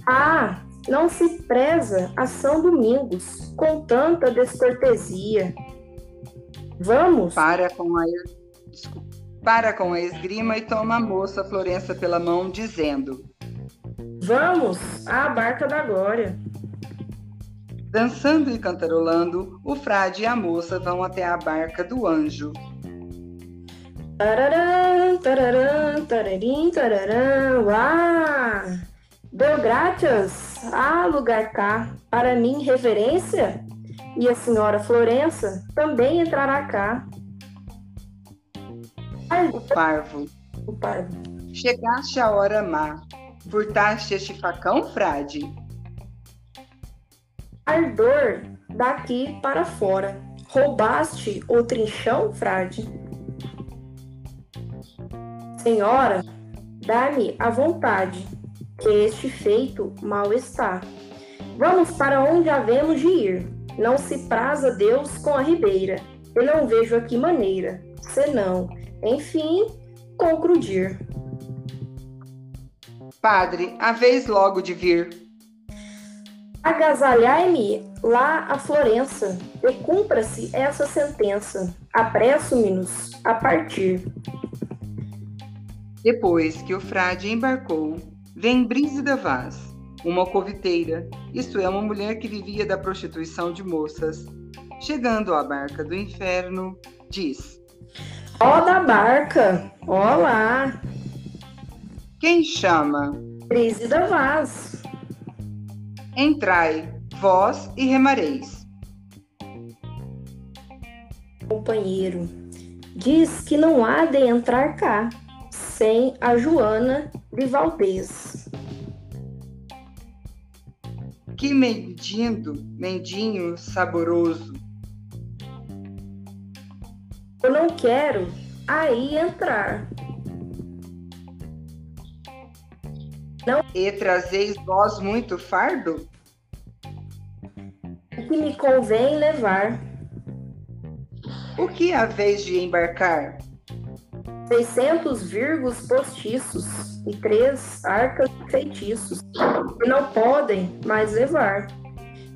Ah, não se preza a São Domingos com tanta descortesia. Vamos? Para com a, para com a esgrima e toma a moça Florença pela mão, dizendo: Vamos à barca da glória. Dançando e cantarolando, o frade e a moça vão até a barca do anjo. Tararam, tararam, tararim, tararam, uá! Deu graças a lugar cá, para mim reverência, e a senhora Florença também entrará cá. O parvo. O parvo. Chegaste a hora má, furtaste este facão, frade? Ardor daqui para fora. Roubaste o trinchão, frade? Senhora, dá-me a vontade, que este feito mal está. Vamos para onde havemos de ir. Não se praza Deus com a ribeira. Eu não vejo aqui maneira, senão, enfim, concluir. Padre, a vez logo de vir Agasalhai-me lá a Florença, e cumpra-se essa sentença. Apresso-me-nos a partir. Depois que o frade embarcou, vem Brígida Vaz, uma alcoviteira, isto é, uma mulher que vivia da prostituição de moças. Chegando à barca do inferno, diz: Ó da barca, olá! Quem chama? Brígida Vaz. Entrai, vós e remareis. Companheiro, diz que não há de entrar cá sem a Joana de Valdez. Que mendindo, mendinho saboroso. Eu não quero aí entrar. Não. E trazeis vós muito fardo? O que me convém levar. O que haveis de embarcar? seiscentos virgos postiços e três arcas feitiços, que não podem mais levar,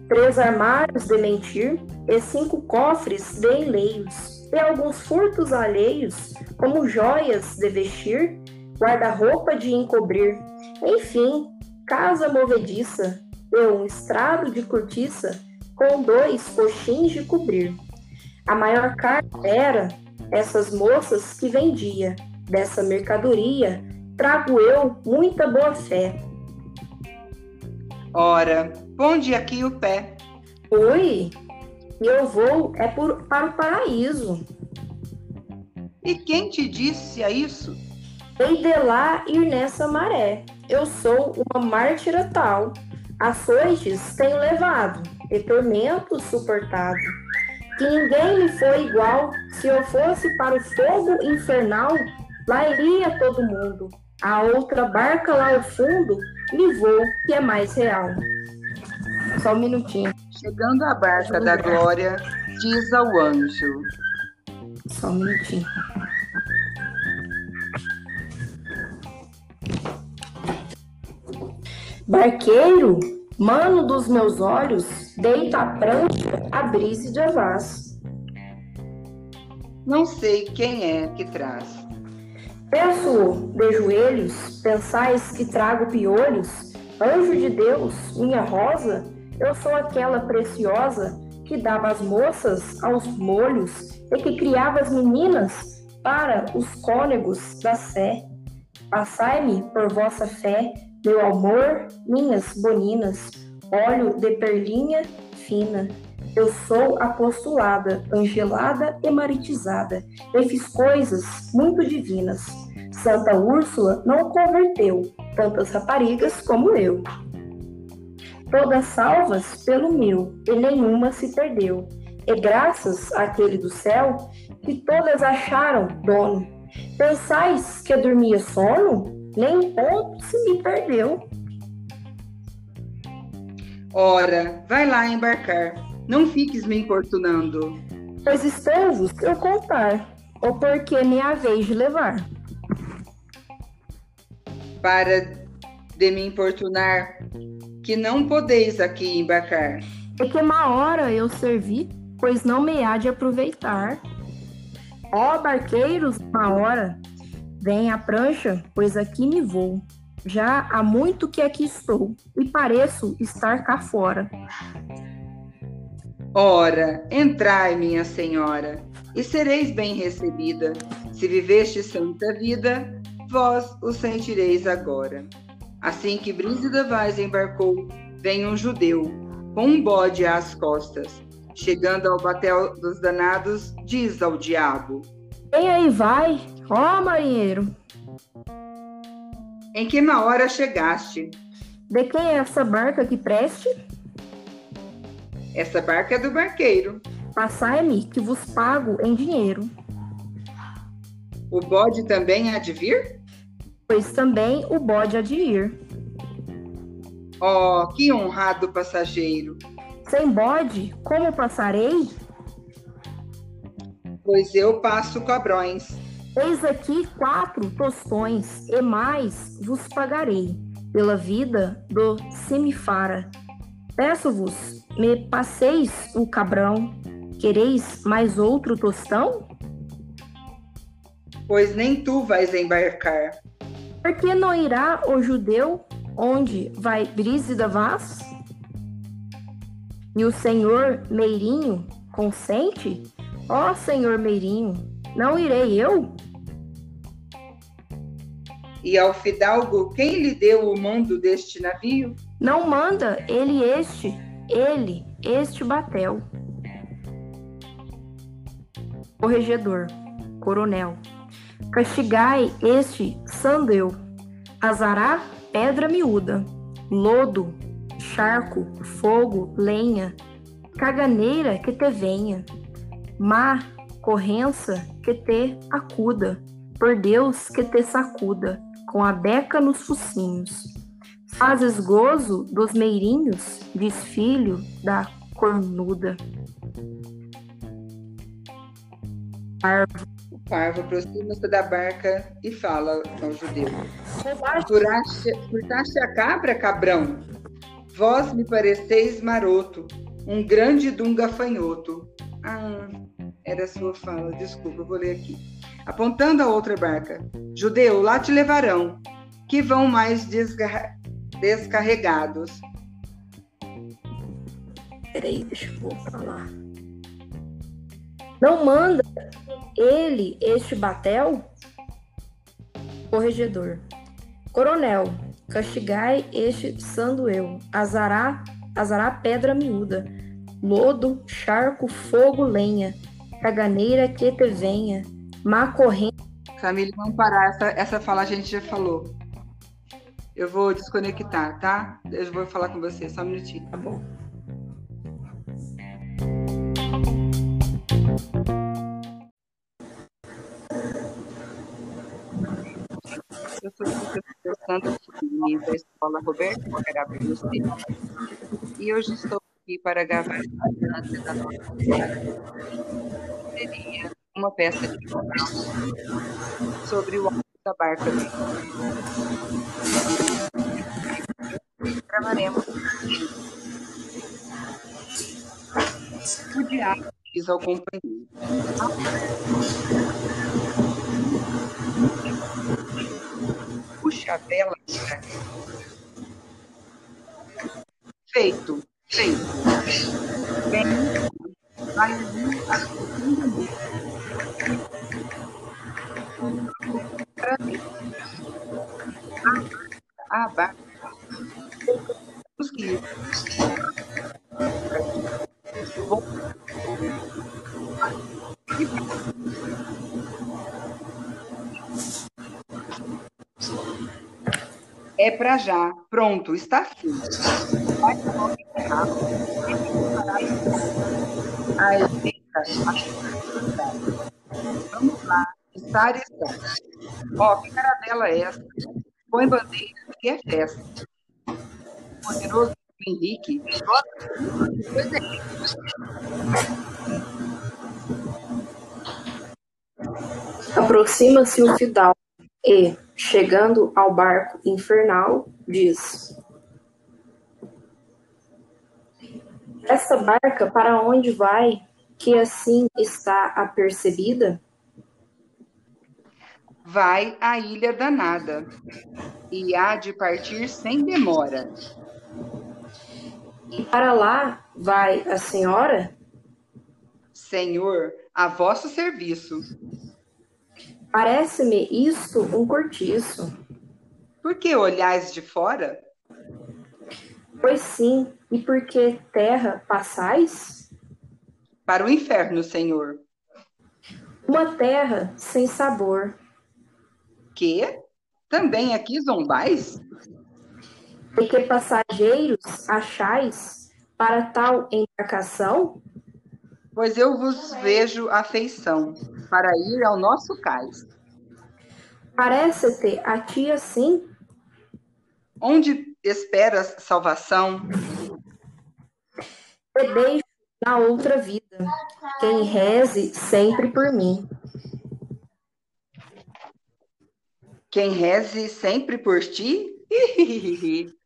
três armários de mentir e cinco cofres de enleios, e alguns furtos alheios, como joias de vestir, guarda-roupa de encobrir, enfim, casa movediça, e um estrado de cortiça, com dois coxins de cobrir. A maior carga era essas moças que vendia dessa mercadoria, trago eu muita boa fé. Ora, ponde aqui o pé. Oi, eu vou é por, para o paraíso. E quem te disse a isso? Hei de lá ir nessa maré. Eu sou uma mártira tal. Açoites tenho levado e tormentos suportado que ninguém me foi igual. Se eu fosse para o fogo infernal, lá iria todo mundo. A outra barca lá ao fundo me vou, que é mais real. Só um minutinho. Chegando à barca da glória, diz ao anjo. Só um minutinho. Barqueiro, Mano dos meus olhos, deita a prancha a brise de avaz. Não sei quem é que traz. Peço de joelhos, pensais que trago piolhos? Anjo de Deus, minha rosa, eu sou aquela preciosa que dava as moças aos molhos e que criava as meninas para os cônegos da sé. Passai-me por vossa fé meu amor, minhas boninas, óleo de perlinha fina. Eu sou apostolada, angelada e maritizada, e fiz coisas muito divinas. Santa Úrsula não converteu tantas raparigas como eu. Todas salvas pelo meu, e nenhuma se perdeu. E graças àquele do céu, que todas acharam dono. Pensais que dormia sono? Nem ponto se me perdeu. Ora, vai lá embarcar. Não fiques me importunando. Pois estou-vos eu contar, ou porque me haveis de levar. Para de me importunar, que não podeis aqui embarcar. É que uma hora eu servi, pois não me há de aproveitar. Ó barqueiros, uma hora, Vem a prancha, pois aqui me vou. Já há muito que aqui estou, e pareço estar cá fora. Ora, entrai, minha senhora, e sereis bem recebida. Se viveste santa vida, vós o sentireis agora. Assim que Brígida Vaz embarcou, vem um judeu, com um bode às costas. Chegando ao batel dos danados, diz ao diabo: Quem aí vai? Ó, oh, marinheiro! Em que na hora chegaste? De quem é essa barca que preste? Essa barca é do barqueiro. Passai-me que vos pago em dinheiro. O bode também há de vir? Pois também o bode há de ir. Oh, que honrado passageiro! Sem bode, como passarei? Pois eu passo cobrões. Eis aqui quatro tostões, e mais vos pagarei pela vida do semifara. Peço-vos, me passeis o cabrão, quereis mais outro tostão? Pois nem tu vais embarcar. Por que não irá o judeu onde vai Brísida Vaz? E o senhor Meirinho consente? Ó oh, senhor Meirinho, não irei eu? E ao fidalgo, quem lhe deu o mando deste navio? Não manda ele este, ele, este batel. Corregedor, coronel, castigai este sandeu, azará pedra miúda, lodo, charco, fogo, lenha, caganeira que te venha, má corrença que te acuda, por Deus que te sacuda, com a beca nos focinhos. Fazes gozo dos meirinhos, diz filho da cornuda. Parvo. O parvo aproxima-se da barca e fala ao judeu: Furtaste a cabra, cabrão? Vós me pareceis maroto, um grande de um gafanhoto. Ah, era a sua fala, desculpa, vou ler aqui. Apontando a outra barca: Judeu, lá te levarão, que vão mais descarregados. Peraí, deixa eu voltar lá. Não manda ele este batel? Corregedor. Coronel, castigai este sandueu, azará, azará pedra miúda, lodo, charco, fogo, lenha, caganeira que te venha, má corrente. Família, vamos parar, essa, essa fala a gente já falou. Eu vou desconectar, tá? Eu vou falar com você, só um minutinho. Tá bom. Eu sou professora Chiquinha, da Escola Roberto Gabriel e hoje estou aqui para gravar a da nossa seria uma peça de sobre o alto da barca Gravaremos o diabo diz ao companheiro. Puxa a vela. Feito, feito. Bem, vai mim. A barca. Os guias. É para já. Pronto, está feito. Vai Vamos lá. Estar está. Ó, que cara dela é essa? Põe bandeira que é festa. Poderoso Henrique. Pois é. Aproxima-se o fidalgo e, chegando ao barco infernal, diz: Esta barca para onde vai, que assim está apercebida? Vai à ilha danada, e há de partir sem demora. E para lá vai a senhora? Senhor, a vosso serviço. Parece-me isto um cortiço. Por que olhais de fora? Pois sim, e por que terra passais? Para o inferno, Senhor. Uma terra sem sabor. Que? Também aqui zombais? E que passageiros achais para tal embarcação? Pois eu vos vejo afeição para ir ao nosso cais. Parece-te a ti assim? Onde esperas salvação? Te deixo na outra vida, quem reze sempre por mim. Quem reze sempre por ti?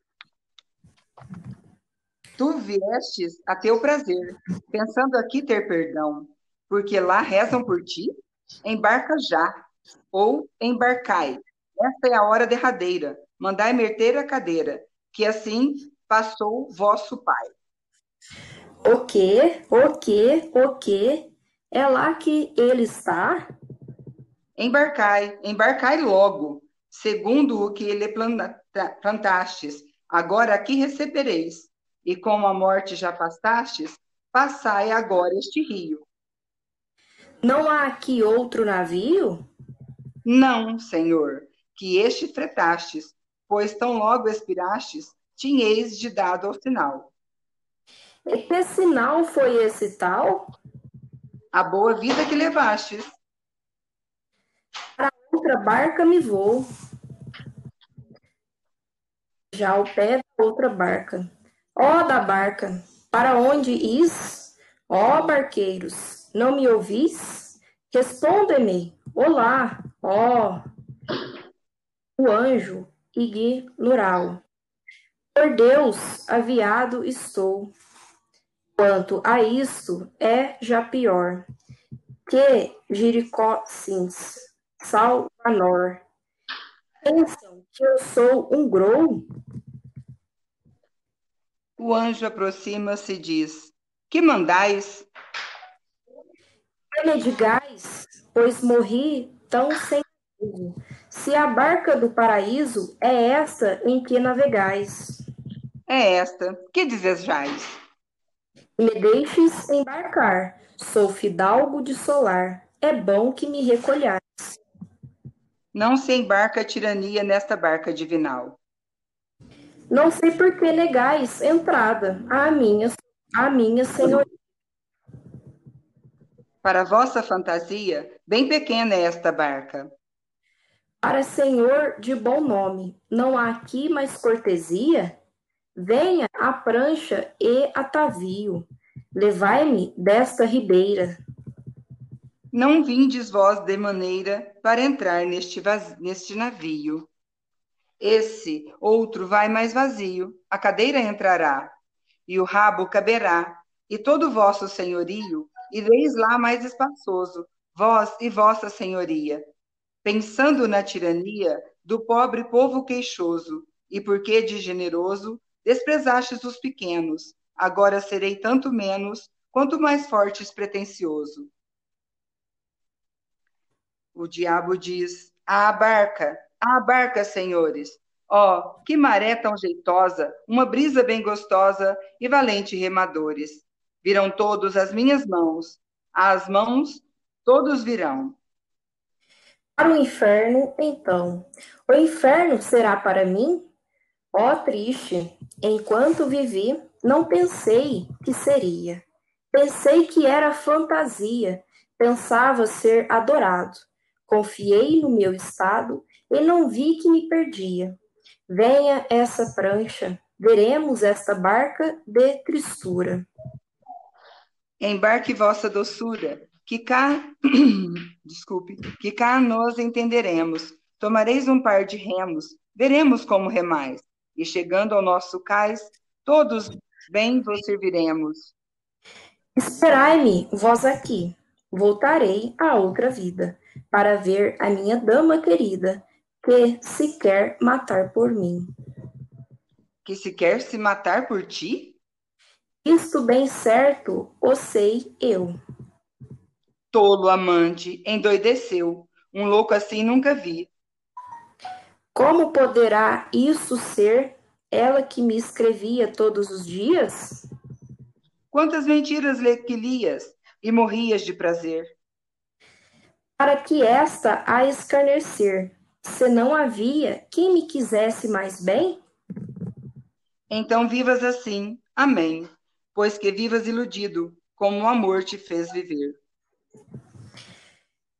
Tu viestes a teu prazer, pensando aqui ter perdão, porque lá rezam por ti? Embarca já, ou embarcai. Esta é a hora derradeira. Mandai meter a cadeira, que assim passou vosso pai. O que? O que? O que? É lá que ele está? Embarcai, embarcai logo, segundo o que ele plantastes. Agora aqui recebereis. E como a morte já pastastes, passai agora este rio. Não há aqui outro navio? Não, senhor, que este fretastes, pois tão logo expirastes, tinheis de dado ao sinal. E que sinal foi esse tal? A boa vida que levastes. Para outra barca me vou. Já ao pé da outra barca. Ó da barca, para onde is? Ó barqueiros, não me ouvis? Respondem-me, olá, ó. O anjo ignoral. Por Deus, aviado estou Quanto a isto, é já pior que Jericó Sims, Salvanor. Pensam que eu sou um grou? O anjo aproxima-se e diz: Que mandais? Que digais, pois morri tão sem se a barca do paraíso é esta em que navegais. É esta, que desejais? Me deixes embarcar, sou fidalgo de solar, é bom que me recolhais. Não se embarca a tirania nesta barca divinal. Não sei por que negais entrada à minha, à minha senhoria. Para vossa fantasia, bem pequena é esta barca. Para senhor de bom nome, não há aqui mais cortesia? Venha a prancha e atavio, levai-me desta ribeira. Não vindes vós de maneira para entrar neste, neste navio. Esse outro vai mais vazio, a cadeira entrará, e o rabo caberá, e todo vosso senhorio ireis lá mais espaçoso, vós e vossa senhoria, pensando na tirania do pobre povo queixoso, e porque de generoso Desprezastes os pequenos, agora serei tanto menos, quanto mais forte e pretensioso. O diabo diz: À barca, à barca, senhores. Ó, oh, que maré tão jeitosa, uma brisa bem gostosa e valente remadores. Virão todos as minhas mãos, às mãos todos virão. Para o inferno, então. O inferno será para mim Ó oh, triste, enquanto vivi, não pensei que seria. Pensei que era fantasia, pensava ser adorado. Confiei no meu estado e não vi que me perdia. Venha essa prancha, veremos esta barca de tristura. Embarque vossa doçura, que cá, desculpe, que cá nós entenderemos. Tomareis um par de remos, veremos como remais e chegando ao nosso cais, todos bem vos serviremos. Esperai-me, vós aqui, voltarei a outra vida, para ver a minha dama querida, que se quer matar por mim. Que se quer se matar por ti? Isto bem certo, o sei eu. Tolo amante, endoideceu, um louco assim nunca vi. Como poderá isso ser ela que me escrevia todos os dias? Quantas mentiras lhe que lias e morrias de prazer? Para que esta a escarnecer, se não havia quem me quisesse mais bem? Então vivas assim, amém, pois que vivas iludido, como o amor te fez viver.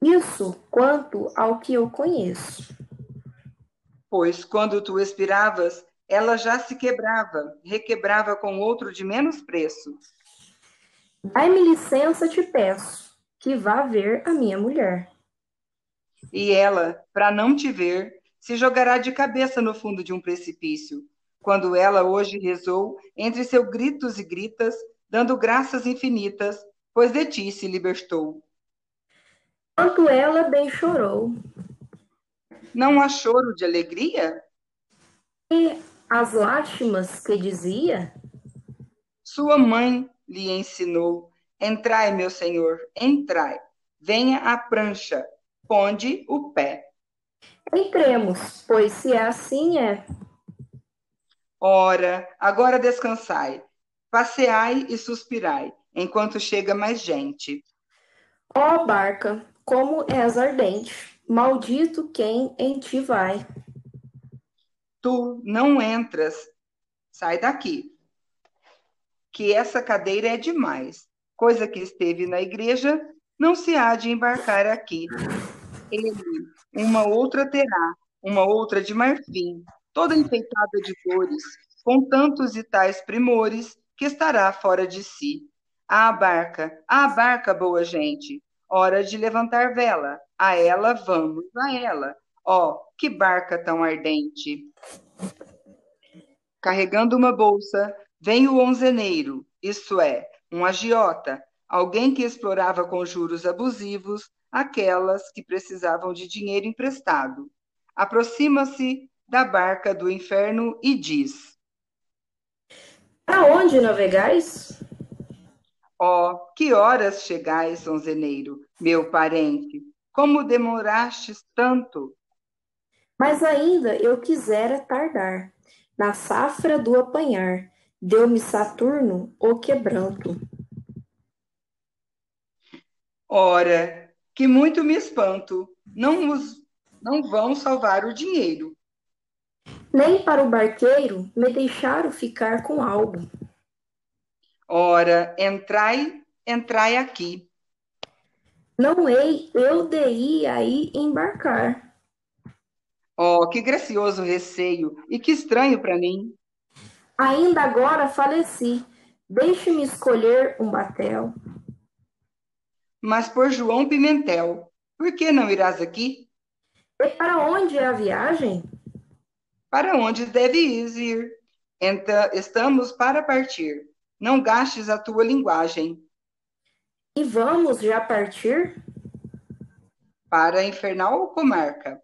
Isso quanto ao que eu conheço pois quando tu expiravas, ela já se quebrava, requebrava com outro de menos preço. Dai-me licença, te peço, que vá ver a minha mulher. E ela, para não te ver, se jogará de cabeça no fundo de um precipício, quando ela hoje rezou entre seus gritos e gritas, dando graças infinitas, pois de ti se libertou. Quanto ela bem chorou. Não há choro de alegria? E as lástimas que dizia? Sua mãe lhe ensinou: Entrai, meu senhor, entrai. Venha à prancha, ponde o pé. Entremos, pois se é assim é. Ora, agora descansai, passeai e suspirai, enquanto chega mais gente. Ó oh, barca, como és ardente, maldito quem em ti vai. Tu não entras, sai daqui, que essa cadeira é demais. Coisa que esteve na igreja, não se há de embarcar aqui. Ele, uma outra terá, uma outra de marfim, toda enfeitada de dores, com tantos e tais primores, que estará fora de si. A barca, a barca, boa gente, hora de levantar vela, a ela vamos, a ela. Ó, oh, que barca tão ardente! Carregando uma bolsa, Vem o onzeneiro, isto é, um agiota, alguém que explorava com juros abusivos aquelas que precisavam de dinheiro emprestado. Aproxima-se da barca do inferno e diz: Aonde navegais? Ó, oh, que horas chegais, onzeneiro, meu parente? Como demorastes tanto? Mas ainda eu quisera tardar, na safra do apanhar, Deu-me Saturno o quebranto. Ora, que muito me espanto. Não, os, não vão salvar o dinheiro. Nem para o barqueiro me deixaram ficar com algo. Ora, entrai, entrai aqui. Não hei eu de ir aí embarcar. Oh, que gracioso receio e que estranho para mim. Ainda agora faleci. Deixe-me escolher um batel. Mas por João Pimentel, por que não irás aqui? E para onde é a viagem? Para onde deves ir? Então, estamos para partir. Não gastes a tua linguagem. E vamos já partir? Para a infernal comarca.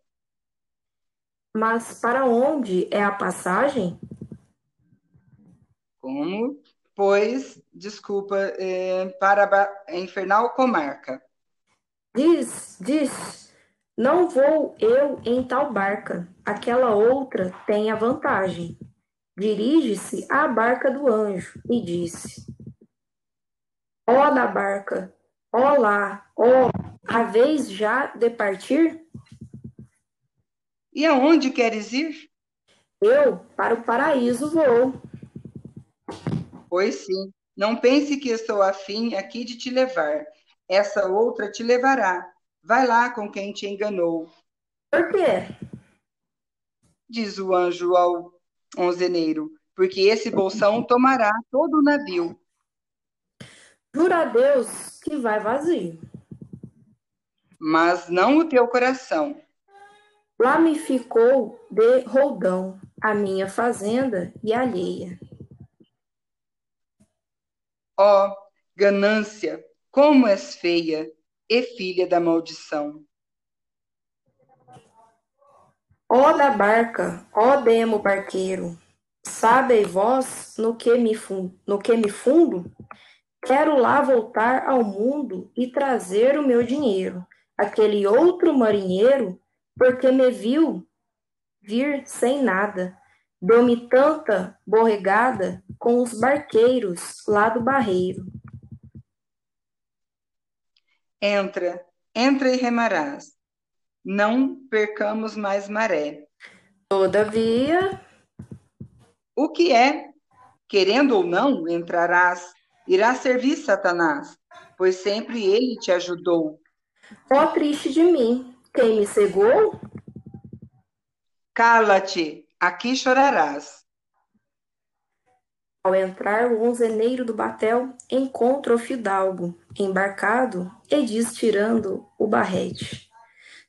Mas para onde é a passagem? Como? Pois, desculpa, é, para a infernal comarca. Diz, diz, não vou eu em tal barca, aquela outra tem a vantagem. Dirige-se à barca do anjo e disse: Ó da barca, ó oh, lá, ó, a vez já de partir? E aonde queres ir? Eu para o paraíso vou. Pois sim, não pense que estou afim aqui de te levar. Essa outra te levará. Vai lá com quem te enganou. Por quê? Diz o anjo ao onzeneiro, porque esse bolsão tomará todo o navio. Jura a Deus que vai vazio. Mas não o teu coração. Lá me ficou de roldão a minha fazenda e alheia. Ó, oh, ganância, como és feia e filha da maldição. Ó da barca, ó demo barqueiro, sabei vós no que me no que me fundo? Quero lá voltar ao mundo e trazer o meu dinheiro. Aquele outro marinheiro, porque me viu vir sem nada, Deu-me tanta borregada com os barqueiros lá do barreiro. Entra, entra e remarás. Não percamos mais maré. Todavia. O que é? Querendo ou não, entrarás. Irá servir Satanás, pois sempre ele te ajudou. Ó oh, triste de mim, quem me cegou? Cala-te, Aqui chorarás. Ao entrar o onzeneiro do batel, encontra o fidalgo, embarcado, e diz tirando o barrete.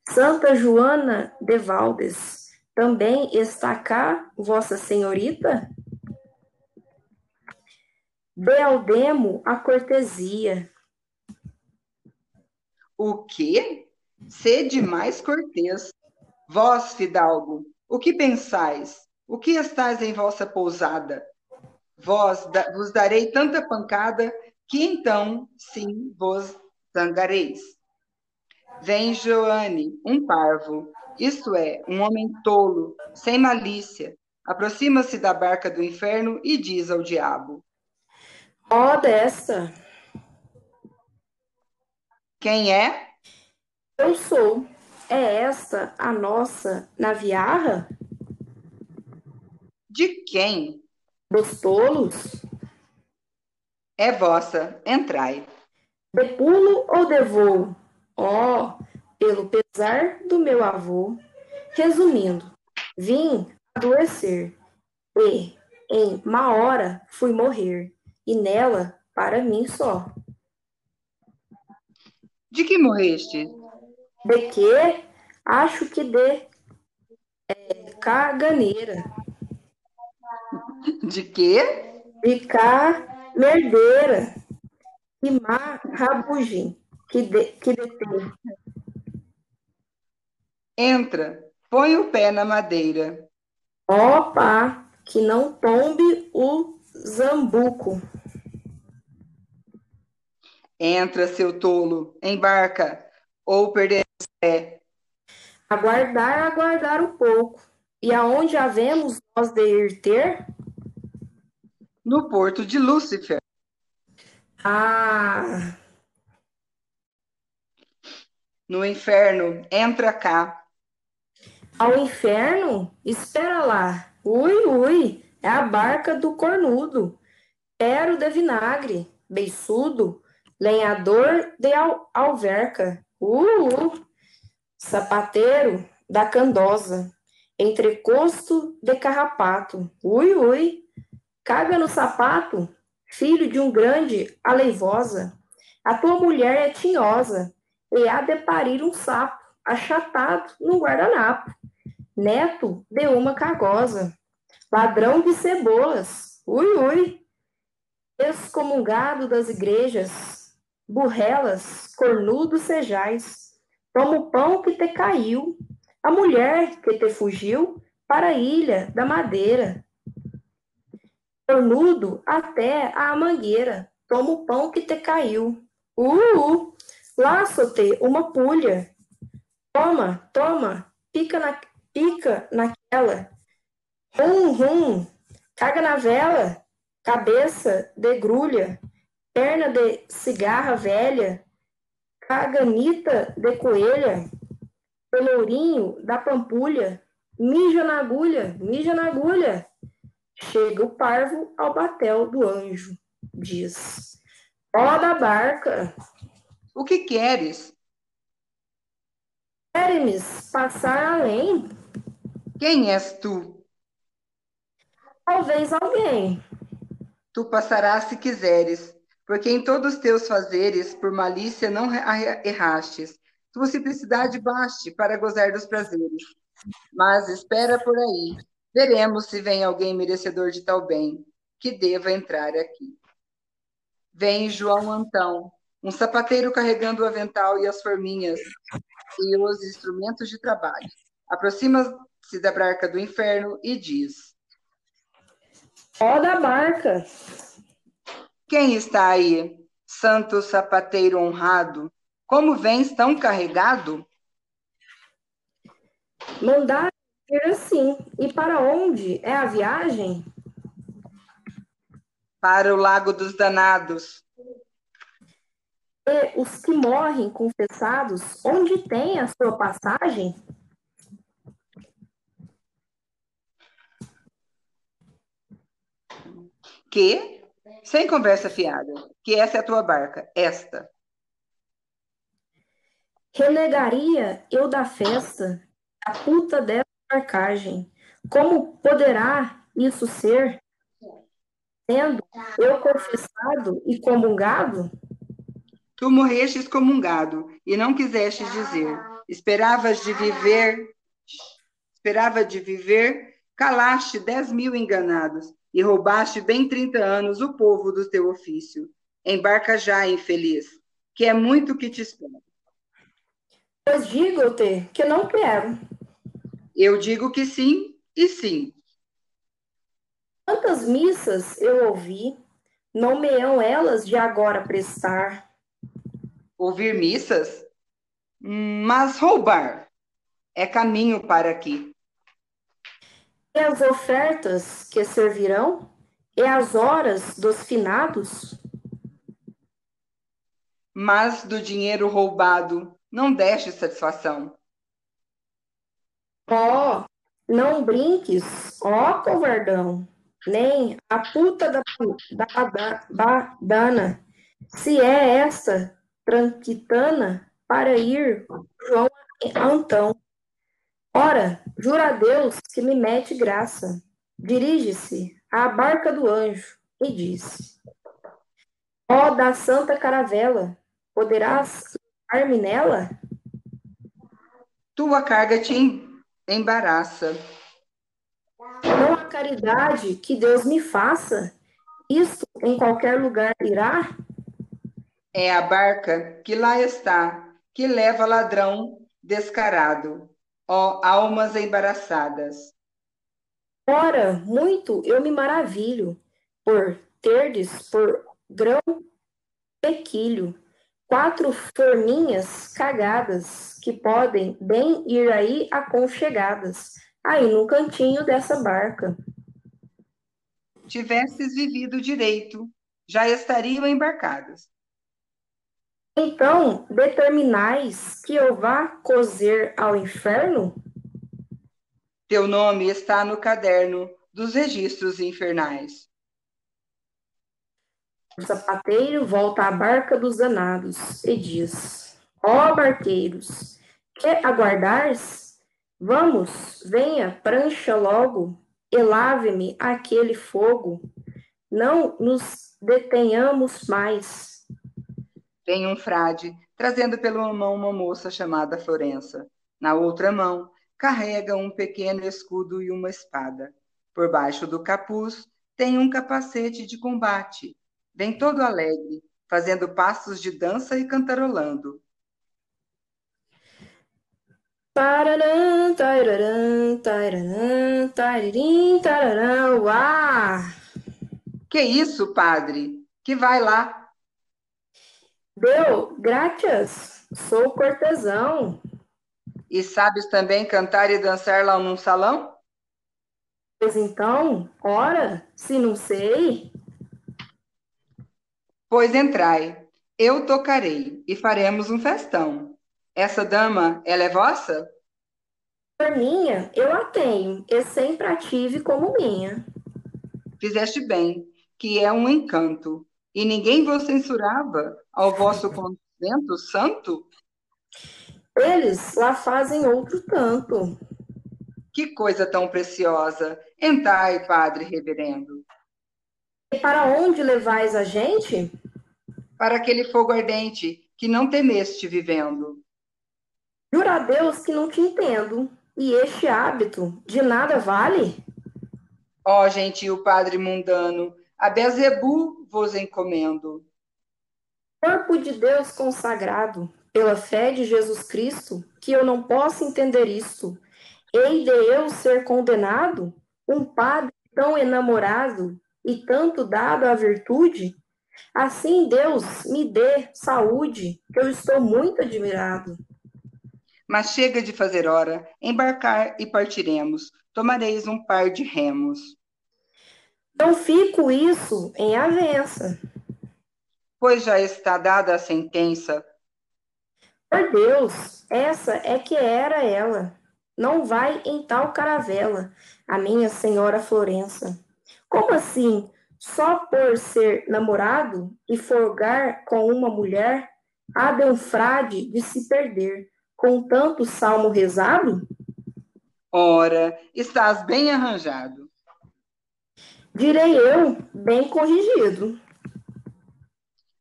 Santa Joana de Valdes, também está cá, Vossa Senhorita? Dê ao demo a cortesia. O quê? Sede mais cortês. Vós, fidalgo, o que pensais? O que estáis em vossa pousada? Vós vos darei tanta pancada que então, sim, vos zangareis. Vem Joane, um parvo, isto é, um homem tolo, sem malícia, aproxima-se da barca do inferno e diz ao diabo: Ó oh, dessa! Quem é? Eu sou. É esta a nossa naviarra? De quem? Dos tolos. É vossa, entrai. De pulo ou de voo? Ó, oh, pelo pesar do meu avô. Resumindo, vim adoecer e, em uma hora, fui morrer, e nela, para mim só. De que morreste? De que? Acho que de é, caganeira. De quê? De cá, merdeira. E má rabugem que, de, que. Entra, põe o pé na madeira. Opa, que não tombe o zambuco. Entra, seu tolo, embarca, ou perderemos pé. Aguardar, aguardar um pouco. E aonde havemos nós de ir ter? No porto de Lúcifer. Ah. No inferno, entra cá. Ao inferno? Espera lá. Ui, ui, é a barca do cornudo. Pero de vinagre, beiçudo, lenhador de al alverca. Uh, uh, sapateiro da candosa, entrecosto de carrapato. Ui, ui, caga no sapato, filho de um grande aleivosa. A tua mulher é tinhosa, e há de parir um sapo, achatado num guardanapo. Neto de uma cargosa, ladrão de cebolas. Ui, ui, excomungado das igrejas, burrelas, cornudos sejais, toma o pão que te caiu, a mulher que te fugiu para a ilha da madeira. Cornudo até a mangueira, toma o pão que te caiu. Uh, uh, laço-te uma pulha. Toma, toma, pica, na, pica naquela. Rum, rum, caga na vela, cabeça de grulha, perna de cigarra velha, caganita de coelha, pelourinho da pampulha, mija na agulha, mija na agulha. Chega o parvo ao batel do anjo, diz. Ó da barca. O que queres? Queremes passar além. Quem és tu? Talvez alguém. Tu passarás se quiseres, porque em todos os teus fazeres, por malícia não errastes. Tua simplicidade baste para gozar dos prazeres. Mas espera por aí, veremos se vem alguém merecedor de tal bem, que deva entrar aqui. Vem João Antão, um sapateiro carregando o avental e as forminhas e os instrumentos de trabalho. Aproxima-se da barca do inferno e diz: Ó da barca! Quem está aí, santo sapateiro honrado? Como vens tão carregado? Mandar ir assim. E para onde é a viagem? Para o Lago dos Danados. E os que morrem confessados, onde tem a sua passagem? Que, sem conversa fiada, que essa é a tua barca, esta. Renegaria eu da festa, a puta dessa marcagem. Como poderá isso ser? Sendo eu confessado e comungado? Tu morreste excomungado e não quiseste dizer. Esperavas de viver esperava de viver, calaste dez mil enganados e roubaste bem trinta anos o povo do teu ofício. Embarca já, infeliz, que é muito que te espera. Pois digo-te que não quero. Eu digo que sim e sim. Quantas missas eu ouvi, não meiam elas de agora prestar. Ouvir missas? Mas roubar é caminho para aqui. E as ofertas que servirão? E as horas dos finados? Mas do dinheiro roubado não deste satisfação. Ó, oh, não brinques, ó oh, covardão, nem a puta da, da, da dana, se é essa tranquitana para ir João Antão. Ora, jura a Deus que me mete graça. Dirige-se à barca do anjo e diz: Ó oh, da santa caravela, poderás levar-me nela? Tua carga te embaraça. Não há caridade que Deus me faça. Isto em qualquer lugar irá? É a barca que lá está, que leva ladrão descarado ó almas embaraçadas. Ora, muito eu me maravilho por terdes por grão pequilho quatro forminhas cagadas que podem bem ir aí aconchegadas, aí no cantinho dessa barca. Tivesses vivido direito, já estariam embarcadas. Então, determinais que eu vá cozer ao inferno? Teu nome está no caderno dos registros infernais. O sapateiro volta à barca dos danados e diz: Ó oh, barqueiros, que aguardais? Vamos, venha, prancha logo e lave-me aquele fogo. Não nos detenhamos mais Vem um frade, trazendo pela mão uma moça chamada Florença. Na outra mão, carrega um pequeno escudo e uma espada. Por baixo do capuz, tem um capacete de combate. Vem todo alegre, fazendo passos de dança e cantarolando. Tararam, tararam, tararam, tararim, tararam, uá! Que isso, padre? Que vai lá, Deu, graças, sou cortesão. E sabes também cantar e dançar lá num salão? Pois então, ora, se não sei. Pois entrai, eu tocarei e faremos um festão. Essa dama, ela é vossa? Por minha, eu a tenho, e sempre a tive como minha. Fizeste bem, que é um encanto e ninguém vos censurava ao vosso convento santo? Eles lá fazem outro tanto. Que coisa tão preciosa! Entrai, Padre Reverendo. E para onde levais a gente? Para aquele fogo ardente que não temeste vivendo. Jura a Deus que não te entendo. E este hábito de nada vale? Ó, oh, gentil Padre mundano, a Bezebu vos encomendo. Corpo de Deus consagrado, pela fé de Jesus Cristo, que eu não posso entender isto. Hei de eu ser condenado? Um padre tão enamorado e tanto dado à virtude? Assim, Deus me dê saúde, que eu estou muito admirado. Mas chega de fazer hora, embarcar e partiremos. Tomareis um par de remos. Não fico isso em avença. Pois já está dada a sentença. Por Deus, essa é que era ela. Não vai em tal caravela, a minha senhora Florença. Como assim? Só por ser namorado e folgar com uma mulher, há de um frade de se perder, com tanto salmo rezado? Ora, estás bem arranjado. Direi eu, bem corrigido.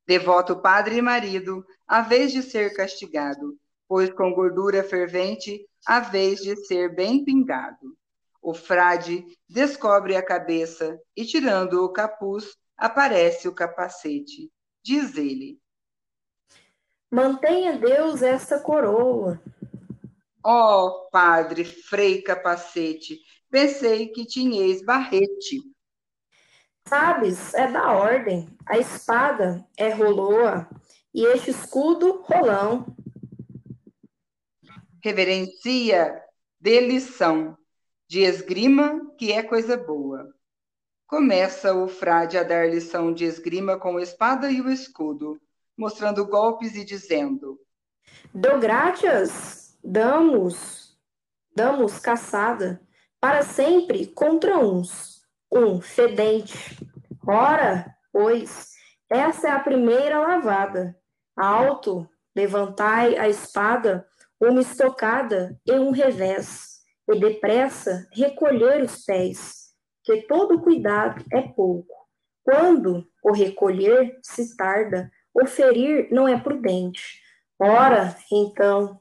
Devoto padre e marido, a vez de ser castigado, pois com gordura fervente a vez de ser bem pingado. O frade descobre a cabeça e, tirando o capuz, aparece o capacete. Diz ele: Mantenha Deus esta coroa. Ó oh, padre Frei Capacete, pensei que tinhais barrete. Sabes, é da ordem. A espada é roloa e este escudo rolão. Reverencia de lição, de esgrima, que é coisa boa. Começa o frade a dar lição de esgrima com a espada e o escudo, mostrando golpes e dizendo: Do graças, damos, damos caçada, para sempre contra uns, um fedente. Ora, pois, essa é a primeira lavada. Alto, levantai a espada, uma estocada e um revés e depressa recolher os pés, que todo cuidado é pouco. Quando o recolher se tarda, o ferir não é prudente. Ora, então,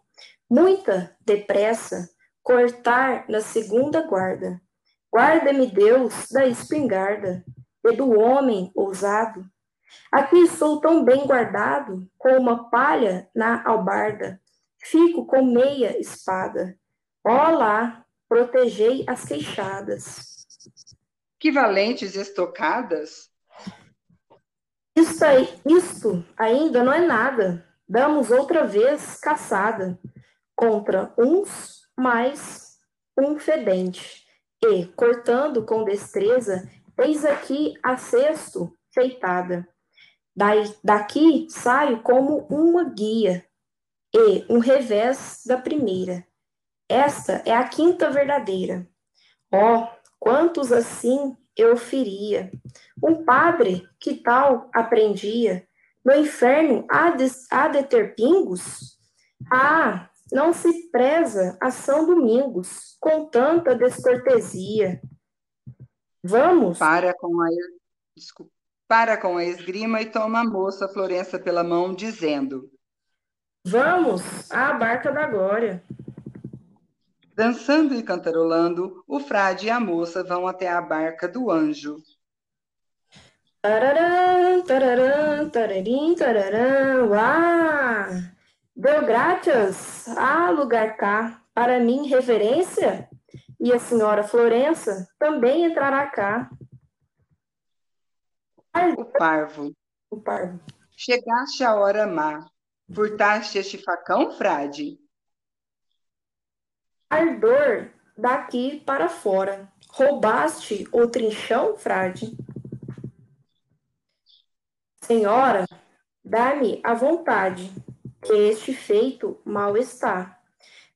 muita depressa, cortar na segunda guarda. Guarda-me Deus da espingarda e do homem ousado. Aqui sou tão bem guardado, com uma palha na albarda. Fico com meia espada. Olá, protegei as queixadas. Que valentes estocadas! Isto, aí, isto ainda não é nada. Damos outra vez caçada contra uns mais um fedente. E, cortando com destreza, eis aqui a cesto feitada. Daqui saio como uma guia e um revés da primeira. Esta é a quinta verdadeira. Oh, quantos assim eu feria! Um padre que tal aprendia? No inferno há de, há de ter pingos? Ah, não se preza a São Domingos com tanta descortesia. Vamos. Para com a, desculpa, para com a esgrima e toma a moça Florença pela mão, dizendo: Vamos à barca da glória. Dançando e cantarolando, o frade e a moça vão até a barca do anjo. Tararam, tararam, tararim, tararam, ah! Deu graças a lugar cá, para mim reverência, e a senhora Florença também entrará cá. O parvo. O parvo. Chegaste a hora má. Furtaste este facão, frade? ardor daqui para fora. Roubaste o trinchão, frade? Senhora, dá-me a vontade, que este feito mal está.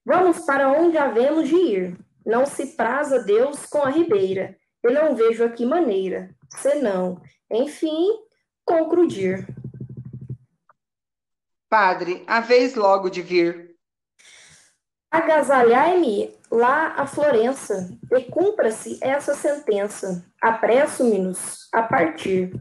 Vamos para onde havemos de ir. Não se praza Deus com a ribeira. Eu não vejo aqui maneira, senão, enfim, concluir. Padre, a vez logo de vir. Agasalhai-me lá a Florença, e cumpra-se essa sentença. Apresso-me-nos a partir.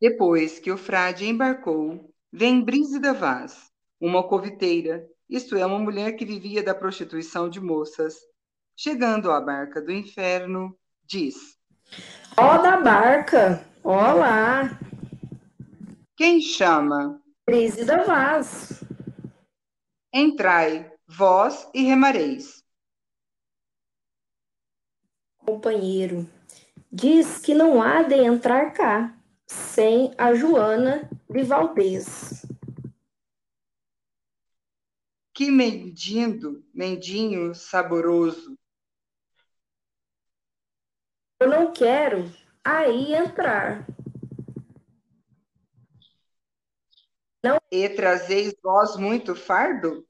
Depois que o frade embarcou, vem Brígida Vaz, uma coviteira, isto é, uma mulher que vivia da prostituição de moças. Chegando à barca do inferno, diz: Ó da barca, olá! Quem chama? Brígida Vaz. Entrai, vós, e remareis. Companheiro, diz que não há de entrar cá, sem a Joana de Valdez. Que mendindo, mendinho saboroso. Eu não quero aí entrar. Não. E trazeis vós muito fardo?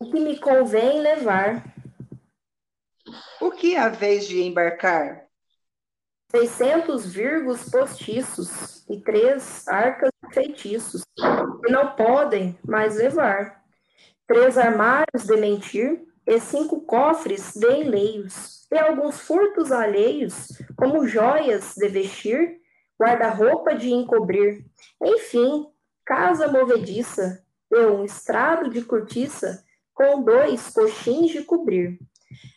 O que me convém levar. O que haveis de embarcar? Seiscentos virgos postiços e três arcas feitiços, que não podem mais levar. Três armários de mentir e cinco cofres de enleios, e alguns furtos alheios, como joias de vestir guarda-roupa de encobrir, enfim, casa movediça, deu um estrado de cortiça com dois coxins de cobrir.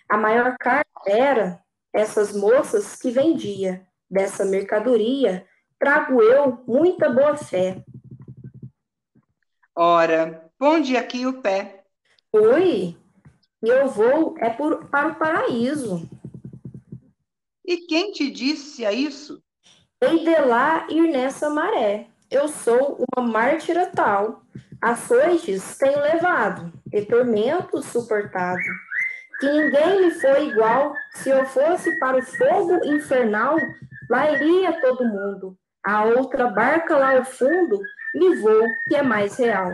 A maior carga era essas moças que vendia, dessa mercadoria, trago eu muita boa fé. Ora, ponde aqui o pé. Oi, eu vou é por, para o paraíso. E quem te disse a isso? Hei de lá ir nessa maré. Eu sou uma mártira tal. Açoites tenho levado, e tormentos suportado. Que ninguém me foi igual. Se eu fosse para o fogo infernal, lá iria todo mundo. A outra barca lá ao fundo, me vou, que é mais real.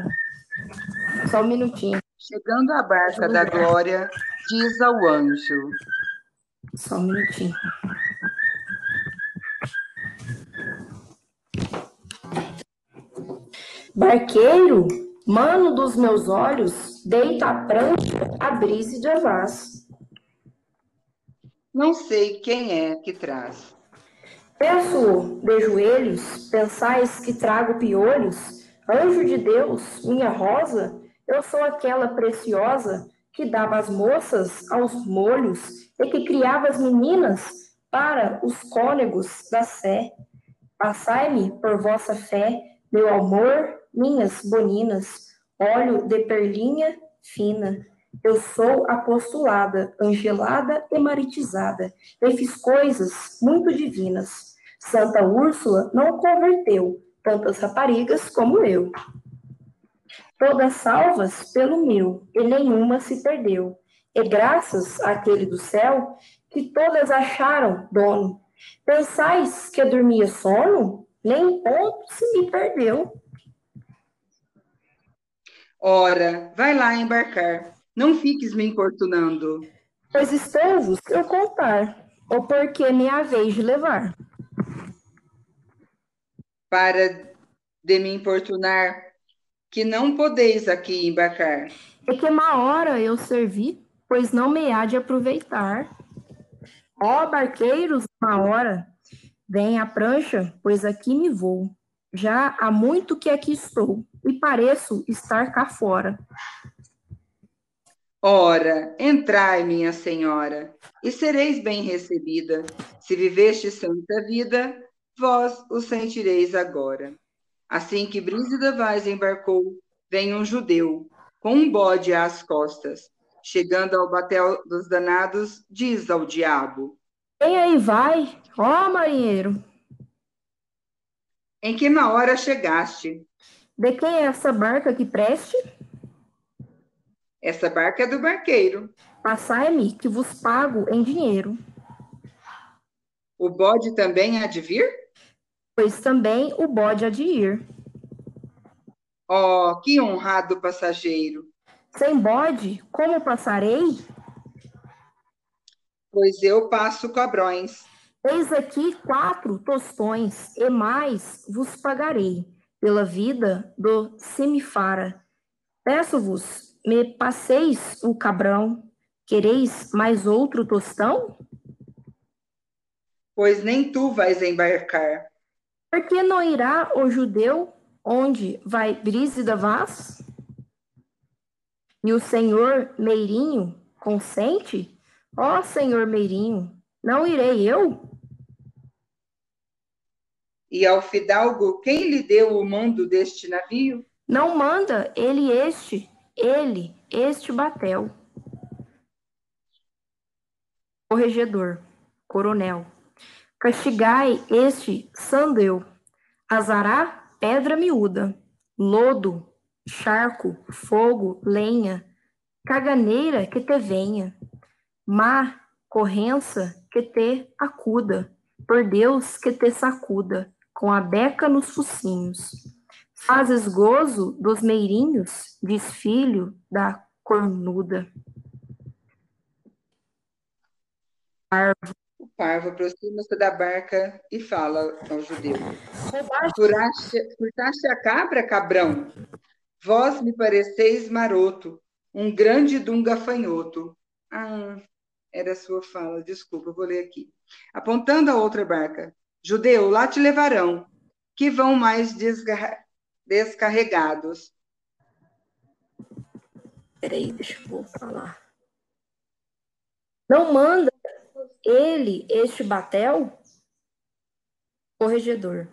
Só um minutinho. Chegando à barca da glória, diz ao anjo. Só um minutinho. Barqueiro, mano dos meus olhos, deita a prancha a brise de avaz. Não sei quem é que traz. Peço de joelhos, pensais que trago piolhos? Anjo de Deus, minha rosa, eu sou aquela preciosa que dava as moças aos molhos e que criava as meninas para os cônegos da sé. Passai-me por vossa fé, meu amor, minhas boninas, óleo de perlinha fina. Eu sou apostolada, angelada e maritizada. Eu fiz coisas muito divinas. Santa Úrsula não converteu tantas raparigas como eu. Todas salvas pelo meu, e nenhuma se perdeu. E graças àquele do céu, que todas acharam dono. Pensais que eu dormia sono? Nem ponto se me perdeu. Ora, vai lá embarcar. Não fiques me importunando. Pois estou-vos eu contar, ou porque me haveis de levar. Para de me importunar, que não podeis aqui embarcar. É que uma hora eu servi, pois não me há de aproveitar. Ó barqueiros, uma hora, vem a prancha, pois aqui me vou. Já há muito que aqui estou, e pareço estar cá fora. Ora, entrai, minha senhora, e sereis bem recebida. Se viveste santa vida, vós o sentireis agora. Assim que Brígida Vaz embarcou, vem um judeu, com um bode às costas. Chegando ao batel dos danados, diz ao diabo: Quem aí vai, ó marinheiro? Em que uma hora chegaste? De quem é essa barca que preste? Essa barca é do barqueiro. Passai-me, que vos pago em dinheiro. O bode também há de vir? Pois também o bode há de ir. Oh, que honrado passageiro! Sem bode, como passarei? Pois eu passo cobrões. Eis aqui quatro tostões, e mais vos pagarei pela vida do semifara. Peço-vos, me passeis o cabrão. Quereis mais outro tostão? Pois nem tu vais embarcar. Por que não irá o judeu onde vai Brísida Vaz? E o senhor Meirinho consente? Ó oh, senhor Meirinho, não irei eu? E ao fidalgo, quem lhe deu o mando deste navio? Não manda ele este, ele, este batel. Corregedor, coronel, castigai este sandeu, azará pedra miúda, lodo, charco, fogo, lenha, caganeira que te venha, má corrença que te acuda, por Deus que te sacuda, com a beca nos focinhos. Fazes gozo dos meirinhos, diz filho da cornuda. Parvo. O parvo aproxima-se da barca e fala ao judeu: Furtaste a cabra, cabrão? Vós me pareceis maroto, um grande de um gafanhoto. Ah, era a sua fala, desculpa, vou ler aqui. Apontando a outra barca. Judeu, lá te levarão, que vão mais descarregados. Peraí, deixa eu lá. Não manda ele este batel? Corregedor.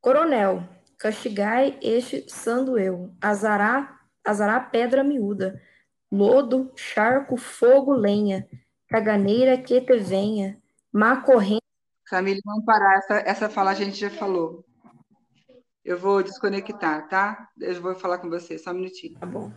Coronel, castigai este sandueu, azará, azará pedra miúda, lodo, charco, fogo, lenha, caganeira que te venha, má corrente. Camille, vamos parar, essa, essa fala a gente já falou. Eu vou desconectar, tá? Eu vou falar com você, só um minutinho. Tá bom.